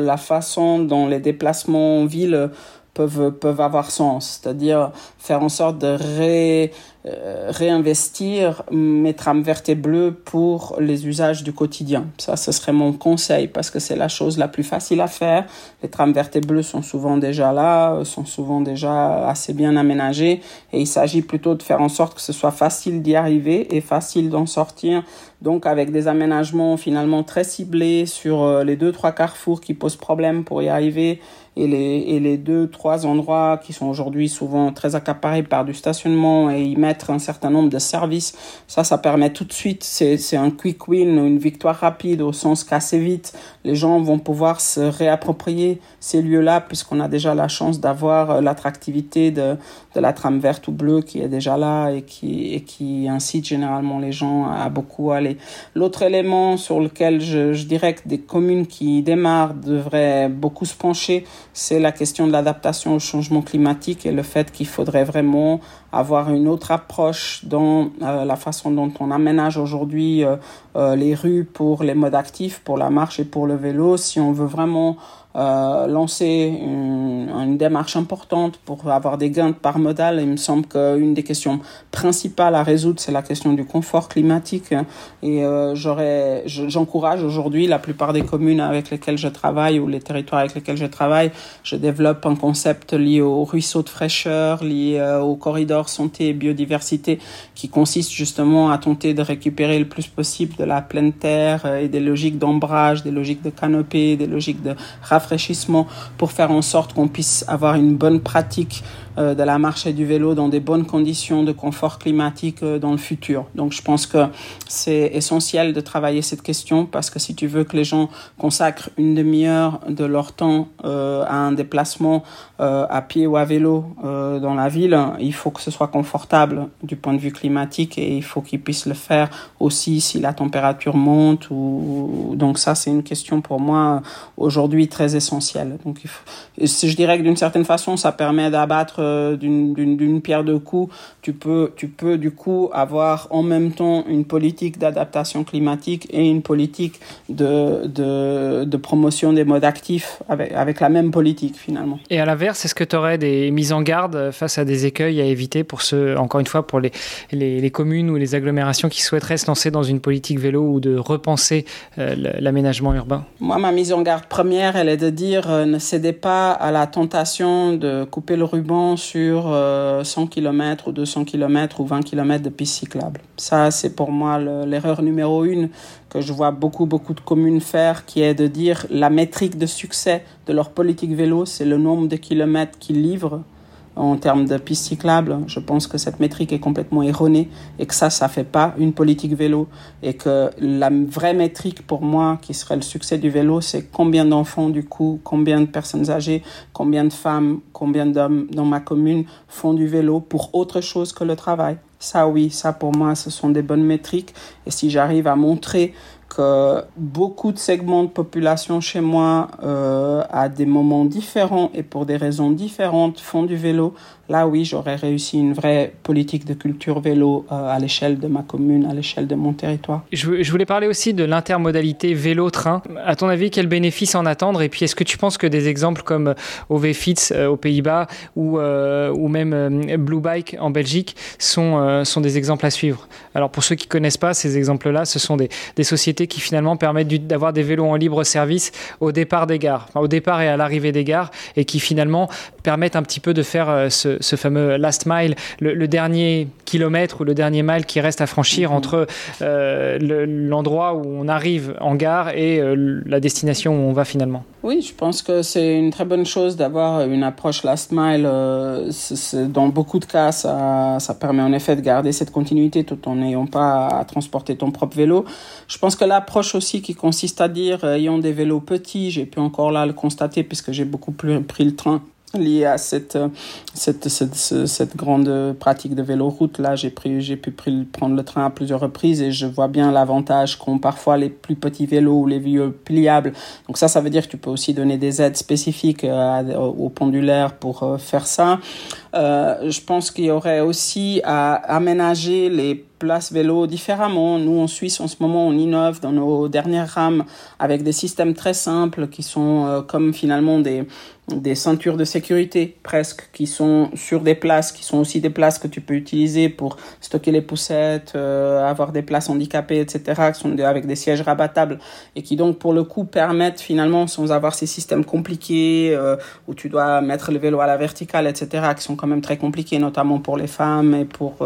la façon dont les déplacements en ville peuvent, peuvent avoir sens. C'est-à-dire faire en sorte de ré, euh, réinvestir mes trames vertes bleues pour les usages du quotidien. Ça, ce serait mon conseil parce que c'est la chose la plus facile à faire. Les trames vertes bleues sont souvent déjà là, sont souvent déjà assez bien aménagées et il s'agit plutôt de faire en sorte que ce soit facile d'y arriver et facile d'en sortir. Donc avec des aménagements finalement très ciblés sur euh, les deux trois carrefours qui posent problème pour y arriver et les, et les deux trois endroits qui sont aujourd'hui souvent très accaparés par du stationnement et y mettre un certain nombre de services. Ça, ça permet tout de suite, c'est un quick win, une victoire rapide au sens qu'assez vite, les gens vont pouvoir se réapproprier ces lieux-là puisqu'on a déjà la chance d'avoir euh, l'attractivité de, de la trame verte ou bleue qui est déjà là et qui, et qui incite généralement les gens à beaucoup aller. L'autre élément sur lequel je, je dirais que des communes qui démarrent devraient beaucoup se pencher, c'est la question de l'adaptation au changement climatique et le fait qu'il faudrait vraiment avoir une autre approche dans euh, la façon dont on aménage aujourd'hui euh, euh, les rues pour les modes actifs, pour la marche et pour le vélo, si on veut vraiment euh, lancer une, une, démarche importante pour avoir des gains par modal. Il me semble qu'une des questions principales à résoudre, c'est la question du confort climatique. Et euh, j'encourage aujourd'hui la plupart des communes avec lesquelles je travaille ou les territoires avec lesquels je travaille, je développe un concept lié au ruisseau de fraîcheur, lié euh, au corridor santé et biodiversité, qui consiste justement à tenter de récupérer le plus possible de la pleine terre et des logiques d'ombrage, des logiques de canopée, des logiques de rafraîchissement pour faire en sorte qu'on puisse avoir une bonne pratique de la marche et du vélo dans des bonnes conditions de confort climatique euh, dans le futur. Donc je pense que c'est essentiel de travailler cette question parce que si tu veux que les gens consacrent une demi-heure de leur temps euh, à un déplacement à pied ou à vélo dans la ville, il faut que ce soit confortable du point de vue climatique et il faut qu'ils puissent le faire aussi si la température monte donc ça c'est une question pour moi aujourd'hui très essentielle. Donc il je dirais que d'une certaine façon ça permet d'abattre euh, d'une pierre de coups, tu peux, tu peux du coup avoir en même temps une politique d'adaptation climatique et une politique de, de, de, promotion des modes actifs avec, avec la même politique finalement. Et à l'inverse, est-ce que tu aurais des mises en garde face à des écueils à éviter pour ce, encore une fois, pour les, les, les communes ou les agglomérations qui souhaiteraient se lancer dans une politique vélo ou de repenser euh, l'aménagement urbain? Moi, ma mise en garde première, elle est de dire euh, ne cédez pas à la tentation de couper le ruban sur 100 euh, km ou 200 km ou 20 km de pistes cyclables. Ça, c'est pour moi l'erreur numéro une que je vois beaucoup, beaucoup de communes faire, qui est de dire la métrique de succès de leur politique vélo, c'est le nombre de kilomètres qu'ils livrent en termes de pistes cyclables. Je pense que cette métrique est complètement erronée et que ça, ça fait pas une politique vélo. Et que la vraie métrique pour moi, qui serait le succès du vélo, c'est combien d'enfants du coup, combien de personnes âgées, combien de femmes, combien d'hommes dans ma commune font du vélo pour autre chose que le travail. Ça, oui, ça pour moi, ce sont des bonnes métriques. Et si j'arrive à montrer que beaucoup de segments de population chez moi, euh, à des moments différents et pour des raisons différentes, font du vélo, là oui, j'aurais réussi une vraie politique de culture vélo à l'échelle de ma commune, à l'échelle de mon territoire. Je, voulais parler aussi de l'intermodalité vélo-train. À ton avis, quels bénéfices en attendre? Et puis, est-ce que tu penses que des exemples comme OV-Fits aux Pays-Bas ou, ou même Blue Bike en Belgique sont, sont des exemples à suivre? Alors, pour ceux qui ne connaissent pas ces exemples-là, ce sont des, des sociétés qui finalement permettent d'avoir des vélos en libre service au départ des gares, au départ et à l'arrivée des gares, et qui finalement permettent un petit peu de faire euh, ce, fameux last mile, le, dernier kilomètre ou le dernier mile qui reste à franchir mhm. entre euh, l'endroit où on arrive en gare et euh, la destination où on va finalement. Oui, je pense que c'est une très bonne chose d'avoir une approche last mile. dans beaucoup de cas, ça, ça permet en effet de garder cette continuité tout en n'ayant pas à transporter ton propre vélo. Je pense que l'approche aussi qui consiste à dire, ayant des vélos petits, j'ai pu encore là le constater puisque j'ai beaucoup plus pris le train lié à cette, cette, cette, cette, grande pratique de vélo-route. Là, j'ai pris, j'ai pu prendre le train à plusieurs reprises et je vois bien l'avantage qu'ont parfois les plus petits vélos ou les vieux pliables. Donc ça, ça veut dire que tu peux aussi donner des aides spécifiques euh, aux pendulaires pour euh, faire ça. Euh, je pense qu'il y aurait aussi à aménager les place vélo différemment. Nous, en Suisse, en ce moment, on innove dans nos dernières rames avec des systèmes très simples qui sont euh, comme finalement des, des ceintures de sécurité presque, qui sont sur des places, qui sont aussi des places que tu peux utiliser pour stocker les poussettes, euh, avoir des places handicapées, etc., qui sont avec des sièges rabattables et qui donc pour le coup permettent finalement, sans avoir ces systèmes compliqués où tu dois mettre le vélo à la verticale, etc., qui sont quand même très compliqués, notamment pour les femmes et pour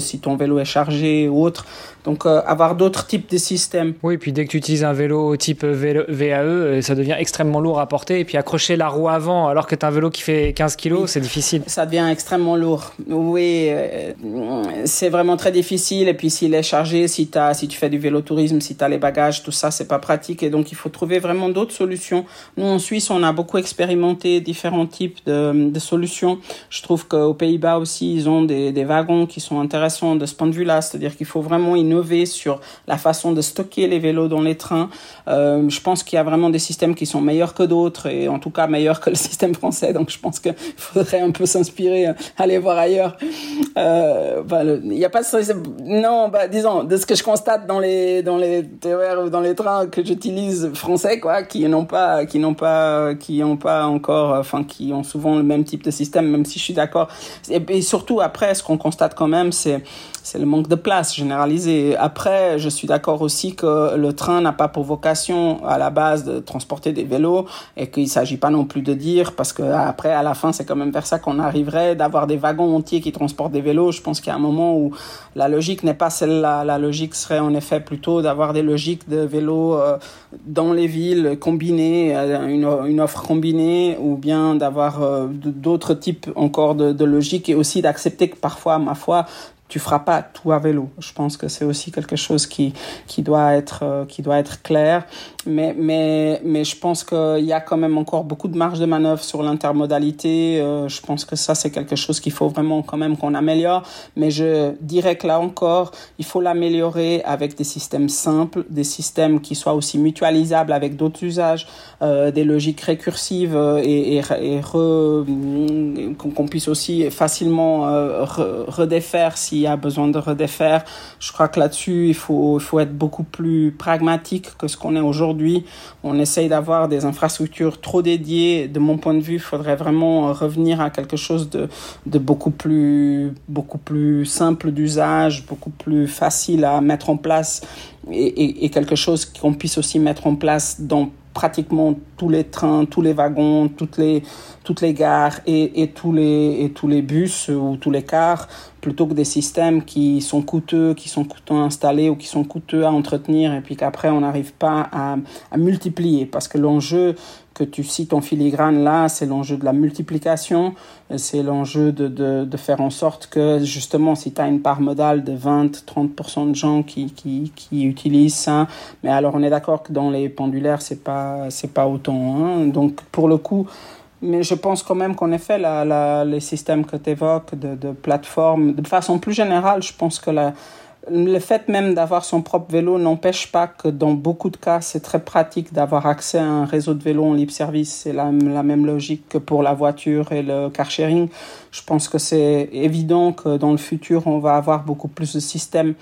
si ton vélo est chargé ou autre. Donc euh, avoir d'autres types de systèmes. Oui, puis dès que tu utilises un vélo type VAE, euh, ça devient extrêmement lourd à porter. Et puis accrocher la roue avant alors que tu as un vélo qui fait 15 kg, c'est difficile. Ça devient extrêmement lourd. Oui, euh, c'est vraiment très difficile. Et puis s'il est chargé, si, as, si tu fais du vélo tourisme, si tu as les bagages, tout ça, c'est pas pratique. Et donc il faut trouver vraiment d'autres solutions. Nous, en Suisse, on a beaucoup expérimenté différents types de, de solutions. Je trouve qu'aux Pays-Bas aussi, ils ont des, des wagons qui sont intéressants de ce point de vue-là c'est-à-dire qu'il faut vraiment innover sur la façon de stocker les vélos dans les trains. Euh, je pense qu'il y a vraiment des systèmes qui sont meilleurs que d'autres, et en tout cas meilleurs que le système français, donc je pense qu'il faudrait un peu s'inspirer, euh, aller voir ailleurs. Euh, bah, il n'y a pas de... Non, bah, disons, de ce que je constate dans les, dans les TER ou dans les trains que j'utilise français, quoi, qui n'ont pas, pas, pas encore, enfin, qui ont souvent le même type de système, même si je suis d'accord. et surtout, après, ce qu'on constate quand même, c'est c'est le manque de place généralisé. Après, je suis d'accord aussi que le train n'a pas pour vocation à la base de transporter des vélos et qu'il ne s'agit pas non plus de dire, parce que après, à la fin, c'est quand même vers ça qu'on arriverait, d'avoir des wagons entiers qui transportent des vélos. Je pense qu'il y a un moment où la logique n'est pas celle-là. La logique serait en effet plutôt d'avoir des logiques de vélos euh, dans les villes combinées, euh, une, offre combinée, ou bien d'avoir euh, d'autres types encore de, de logiques et aussi d'accepter que parfois, ma foi, tu feras pas tout à vélo. Je pense que c'est aussi quelque chose qui, qui, doit, être, euh, qui doit être clair. Mais, mais, mais je pense qu'il y a quand même encore beaucoup de marge de manœuvre sur l'intermodalité. Euh, je pense que ça, c'est quelque chose qu'il faut vraiment quand même qu'on améliore. Mais je dirais que là encore, il faut l'améliorer avec des systèmes simples, des systèmes qui soient aussi mutualisables avec d'autres usages, euh, des logiques récursives et, et, et qu'on puisse aussi facilement redéfaire si y a besoin de redéfaire. Je crois que là-dessus, il faut, il faut être beaucoup plus pragmatique que ce qu'on est aujourd'hui. On essaye d'avoir des infrastructures trop dédiées. De mon point de vue, il faudrait vraiment revenir à quelque chose de, de beaucoup, plus, beaucoup plus simple d'usage, beaucoup plus facile à mettre en place et, et quelque chose qu'on puisse aussi mettre en place dans pratiquement tous les trains, tous les wagons, toutes les, gares et, tous les, bus ou tous les cars, plutôt que des systèmes qui sont coûteux, qui sont coûteux à installer ou qui sont coûteux à entretenir et puis qu'après on n'arrive pas à multiplier. Parce que l'enjeu, que tu cites en filigrane là, c'est l'enjeu de la multiplication, c'est l'enjeu de, de, de, faire en sorte que justement si tu as une part modale de 20-30% de gens qui, qui, qui, utilisent ça, mais alors on est d'accord que dans les pendulaires c'est pas c'est pas autant. Hein. Donc pour le coup, mais je pense quand même qu'en effet, la, la, les systèmes que tu évoques de, de plateforme, de façon plus générale, je pense que la, le fait même d'avoir son propre vélo n'empêche pas que dans beaucoup de cas, c'est très pratique d'avoir accès à un réseau de vélos en libre service. C'est la, même logique que pour la voiture et le car sharing. Je pense que c'est évident que dans le futur, on va avoir beaucoup plus de systèmes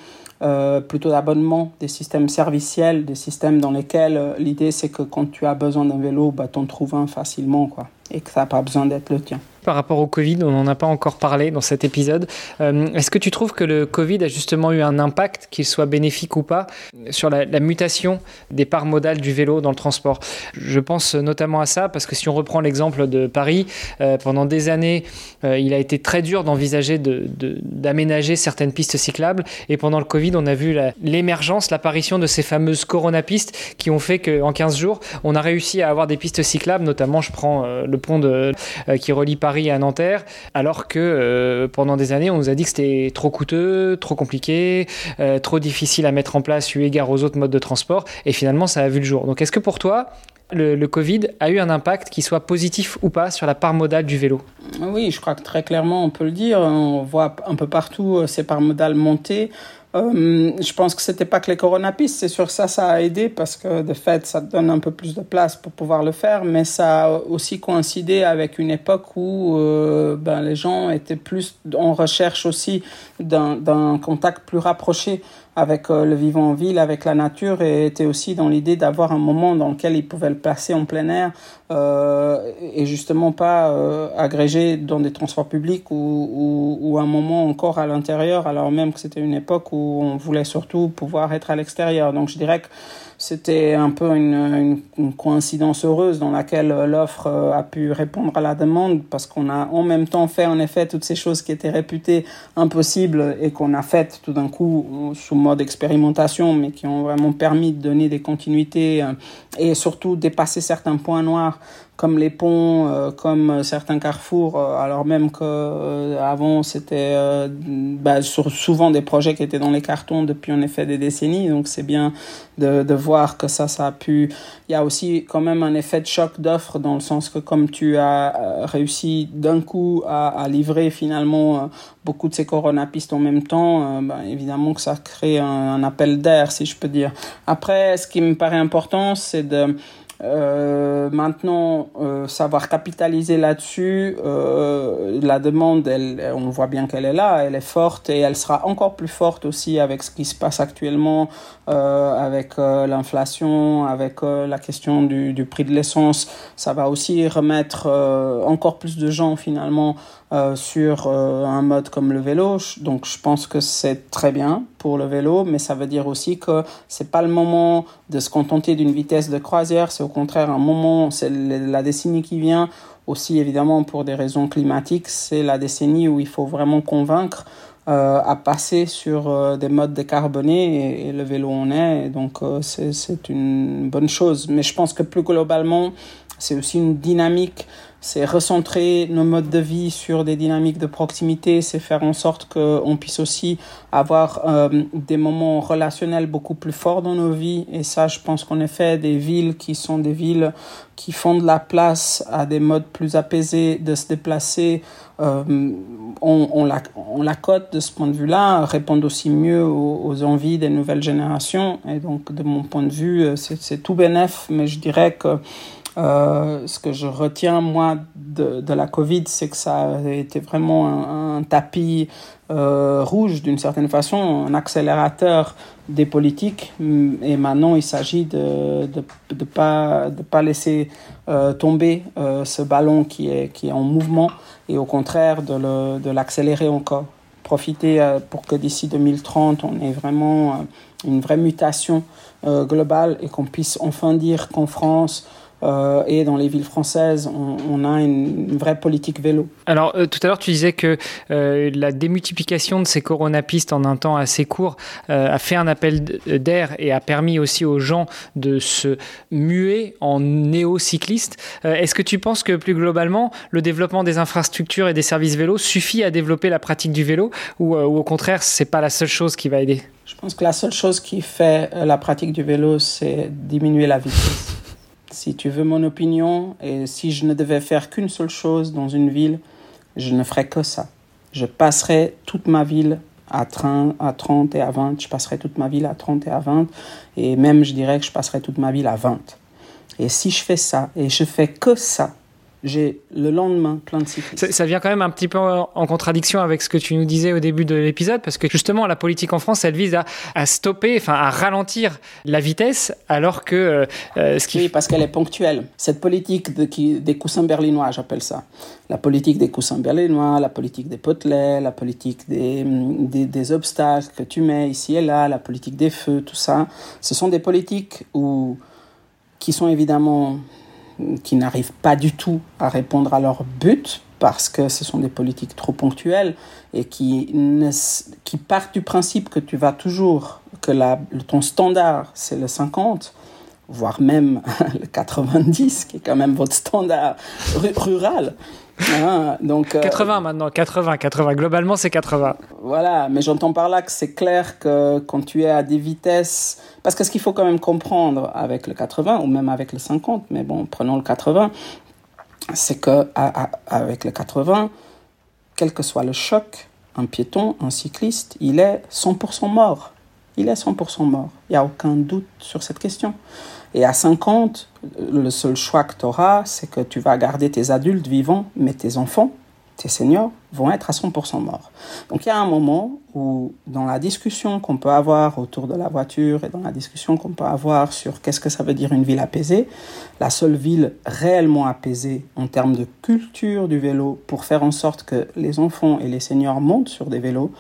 euh, plutôt d'abonnement, des systèmes serviciels, des systèmes dans lesquels euh, l'idée c'est que quand tu as besoin d'un vélo, bah, tu en trouves un facilement quoi, et que ça n'a pas besoin d'être le tien par rapport au Covid, on n'en a pas encore parlé dans cet épisode. Euh, est-ce que tu trouves que le Covid a justement eu un impact, qu'il soit bénéfique ou pas, sur la, mutation des parts modales du vélo dans le transport? Je pense notamment à ça parce que si on reprend l'exemple de Paris, euh, pendant des années, euh, il a été très dur d'envisager d'aménager certaines pistes cyclables. Et pendant le Covid, on a vu l'émergence, l'apparition de ces fameuses coronapistes qui ont fait qu'en 15 jours, on a réussi à avoir des pistes cyclables, notamment je prends le pont qui relie Paris à Nanterre, alors que euh, pendant des années, on nous a dit que c'était trop coûteux, trop compliqué, euh, trop difficile à mettre en place eu égard aux autres modes de transport, et finalement, ça a vu le jour. Donc, est-ce que pour toi, le, Covid a eu un impact qui soit positif ou pas sur la part modale du vélo Oui, je crois que très clairement, on peut le dire. On voit un peu partout euh, ces parts modales monter. Euh, je pense que c'était pas que les coronapistes, c'est sûr ça, ça a aidé parce que de fait, ça donne un peu plus de place pour pouvoir le faire, mais ça a aussi coïncidé avec une époque où euh, ben, les gens étaient plus en recherche aussi d'un contact plus rapproché avec euh, le vivant en ville, avec la nature, et était aussi dans l'idée d'avoir un moment dans lequel ils pouvaient le passer en plein air euh, et justement pas euh, agrégé dans des transports publics ou, ou, ou un moment encore à l'intérieur, alors même que c'était une époque où on voulait surtout pouvoir être à l'extérieur. Donc je dirais que c'était un peu une, coïncidence heureuse dans laquelle l'offre euh, a pu répondre à la demande parce qu'on a en même temps fait en effet toutes ces choses qui étaient réputées impossibles et qu'on a faites tout d'un coup sous mode expérimentation mais qui ont vraiment permis de donner des continuités euh, et surtout dépasser certains points noirs comme les ponts, euh, comme certains carrefours, euh, alors même que euh, avant c'était bah, souvent des projets qui étaient dans les cartons depuis en effet des décennies. Donc c'est bien de, de voir que ça, ça a pu. Il y a aussi quand même un effet de choc d'offre dans le sens que comme tu as réussi d'un coup à, à, livrer finalement beaucoup de ces coronapistes en même temps, bah, évidemment que ça crée un, un appel d'air, si je peux dire. Après, ce qui me paraît important, c'est de euh, maintenant, euh, savoir capitaliser là-dessus, euh, la demande, elle, on voit bien qu'elle est là, elle est forte et elle sera encore plus forte aussi avec ce qui se passe actuellement, euh, avec euh, l'inflation, avec la question du, du, prix de l'essence. Ça va aussi remettre encore plus de gens finalement euh, sur euh, un mode comme le vélo. Donc je pense que c'est très bien pour le vélo, mais ça veut dire aussi que c'est pas le moment de se contenter d'une vitesse de croisière, c'est au contraire un moment, c'est la décennie qui vient, aussi évidemment pour des raisons climatiques, c'est la décennie où il faut vraiment convaincre euh, à passer sur des modes décarbonés et, et, le vélo en est, donc c'est une bonne chose. Mais je pense que plus globalement, c'est aussi une dynamique c'est recentrer nos modes de vie sur des dynamiques de proximité, c'est faire en sorte qu'on puisse aussi avoir euh, des moments relationnels beaucoup plus forts dans nos vies. Et ça, je pense qu'en effet, des villes qui sont des villes qui font de la place à des modes plus apaisés de se déplacer, euh, on, la, on la cote de ce point de vue-là, répondent aussi mieux aux, aux, envies des nouvelles générations. Et donc, de mon point de vue, euh, c'est tout bénef, mais je dirais que euh, ce que je retiens, moi, de, de la Covid, c'est que ça a été vraiment un, un tapis euh, rouge, d'une certaine façon, un accélérateur des politiques. Et maintenant, il s'agit de ne de, de pas, de pas laisser euh, tomber euh, ce ballon qui est, qui est en mouvement et au contraire de l'accélérer encore. Profiter euh, pour que d'ici 2030, on ait vraiment une vraie mutation globale et qu'on puisse enfin dire qu'en France, euh, et dans les villes françaises, on, on a une, une, vraie politique vélo. Alors, euh, tout à l'heure, tu disais que euh, la démultiplication de ces coronapistes en un temps assez court a fait un appel d'air et a permis aussi aux gens de se muer en néo-cyclistes. Est-ce que tu penses que plus globalement, le développement des infrastructures et des services vélos suffit à développer la pratique du vélo ou, ou au contraire, c'est pas la seule chose qui va aider? Je pense que la seule chose qui fait la pratique du vélo, c'est diminuer la vitesse. Si tu veux mon opinion, et si je ne devais faire qu'une seule chose dans une ville, je ne ferais que ça. Je passerais toute ma ville à 30, à 30 et à 20. Je passerai toute ma vie à 30 et à 20. Et même, je dirais que je passerai toute ma vie à 20. Et si je fais ça, et je fais que ça, j'ai le lendemain plein de cyclistes. Ça, vient quand même un petit peu en, contradiction avec ce que tu nous disais au début de l'épisode, parce que justement, la politique en France, elle vise à, stopper, enfin à ralentir la vitesse, alors que euh, euh, ce qui... Oui, parce qu'elle est ponctuelle. Cette politique de, qui, des coussins berlinois, j'appelle ça. La politique des coussins berlinois, la politique des potelets, la politique des, des, des, obstacles que tu mets ici et là, la politique des feux, tout ça, ce sont des politiques où, qui sont évidemment qui n'arrivent pas du tout à répondre à leur but parce que ce sont des politiques trop ponctuelles et qui, qui partent du principe que tu vas toujours, que ton standard c'est le 50, voire même le 90, qui est quand même votre standard rural. Ah, donc, 80 euh, maintenant, 80, 80. Globalement, c'est 80. Voilà, mais j'entends par là que c'est clair que quand tu es à des vitesses. Parce que ce qu'il faut quand même comprendre avec le 80, ou même avec le 50, mais bon, prenons le 80, c'est que avec le 80, quel que soit le choc, un piéton, un cycliste, il est 100% mort. Il est 100% mort. Il n'y a aucun doute sur cette question. Et à 50, le seul choix que tu auras, c'est que tu vas garder tes adultes vivants, mais tes enfants, tes seniors, vont être à 100% morts. Donc il y a un moment où, dans la discussion qu'on peut avoir autour de la voiture et dans la discussion qu'on peut avoir sur qu'est-ce que ça veut dire une ville apaisée, la seule ville réellement apaisée en termes de culture du vélo pour faire en sorte que les enfants et les seniors montent sur des vélos,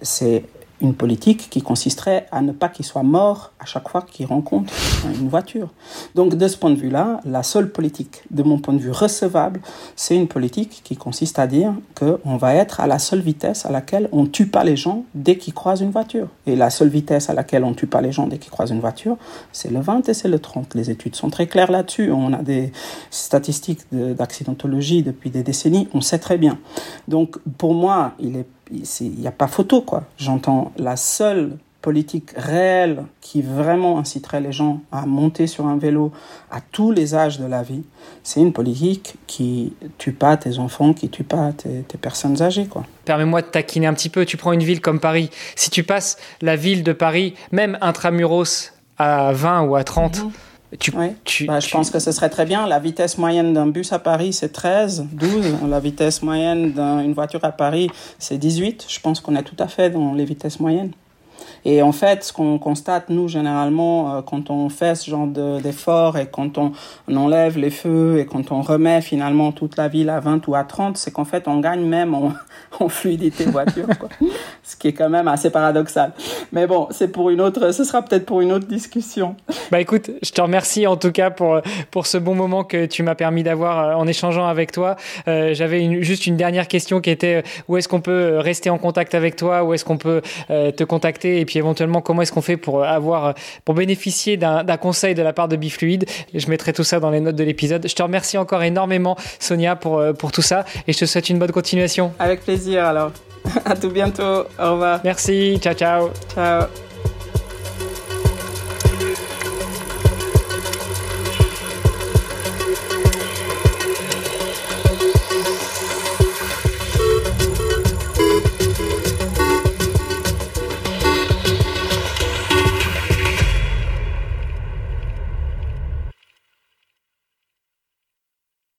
c'est une politique qui consisterait à ne pas qu'il soit mort à chaque fois qu'il rencontre une voiture. Donc de ce point de vue-là, la seule politique, de mon point de vue recevable, c'est une politique qui consiste à dire qu'on va être à la seule vitesse à laquelle on tue pas les gens dès qu'ils croisent une voiture. Et la seule vitesse à laquelle on tue pas les gens dès qu'ils croisent une voiture, c'est le 20 et c'est le 30. Les études sont très claires là-dessus. On a des statistiques d'accidentologie depuis des décennies, on sait très bien. Donc pour moi, il est il n'y a pas photo, quoi. J'entends la seule politique réelle qui vraiment inciterait les gens à monter sur un vélo à tous les âges de la vie, c'est une politique qui tue pas tes enfants, qui tue pas tes, personnes âgées. quoi. Permets-moi de taquiner un petit peu. Tu prends une ville comme Paris. Si tu passes la ville de Paris, même intramuros, à 20 ou à 30, tu, bah, je pense que ce serait très bien. La vitesse moyenne d'un bus à Paris, c'est 13, 12. La vitesse moyenne d'une voiture à Paris, c'est 18. Je pense qu'on est tout à fait dans les vitesses moyennes. Et en fait, ce qu'on constate, nous, généralement, euh, quand on fait ce genre d'efforts et quand on, enlève les feux et quand on remet finalement toute la ville à 20 ou à 30, c'est qu'en fait, on gagne même en, en fluidité voiture, quoi. ce qui est quand même assez paradoxal. Mais bon, c'est pour une autre, ce sera peut-être pour une autre discussion. Bah écoute, je te remercie en tout cas pour, pour ce bon moment que tu m'as permis d'avoir euh, en échangeant avec toi. Euh, J'avais juste une dernière question qui était où est-ce qu'on peut rester en contact avec toi, où est-ce qu'on peut te contacter? Et puis éventuellement comment est-ce qu'on fait pour avoir pour bénéficier d'un conseil de la part de Bifluide? Je mettrai tout ça dans les notes de l'épisode. Je te remercie encore énormément Sonia pour, euh, pour tout ça et je te souhaite une bonne continuation. Avec plaisir alors. À tout bientôt. Au revoir. Merci. Ciao ciao. Ciao.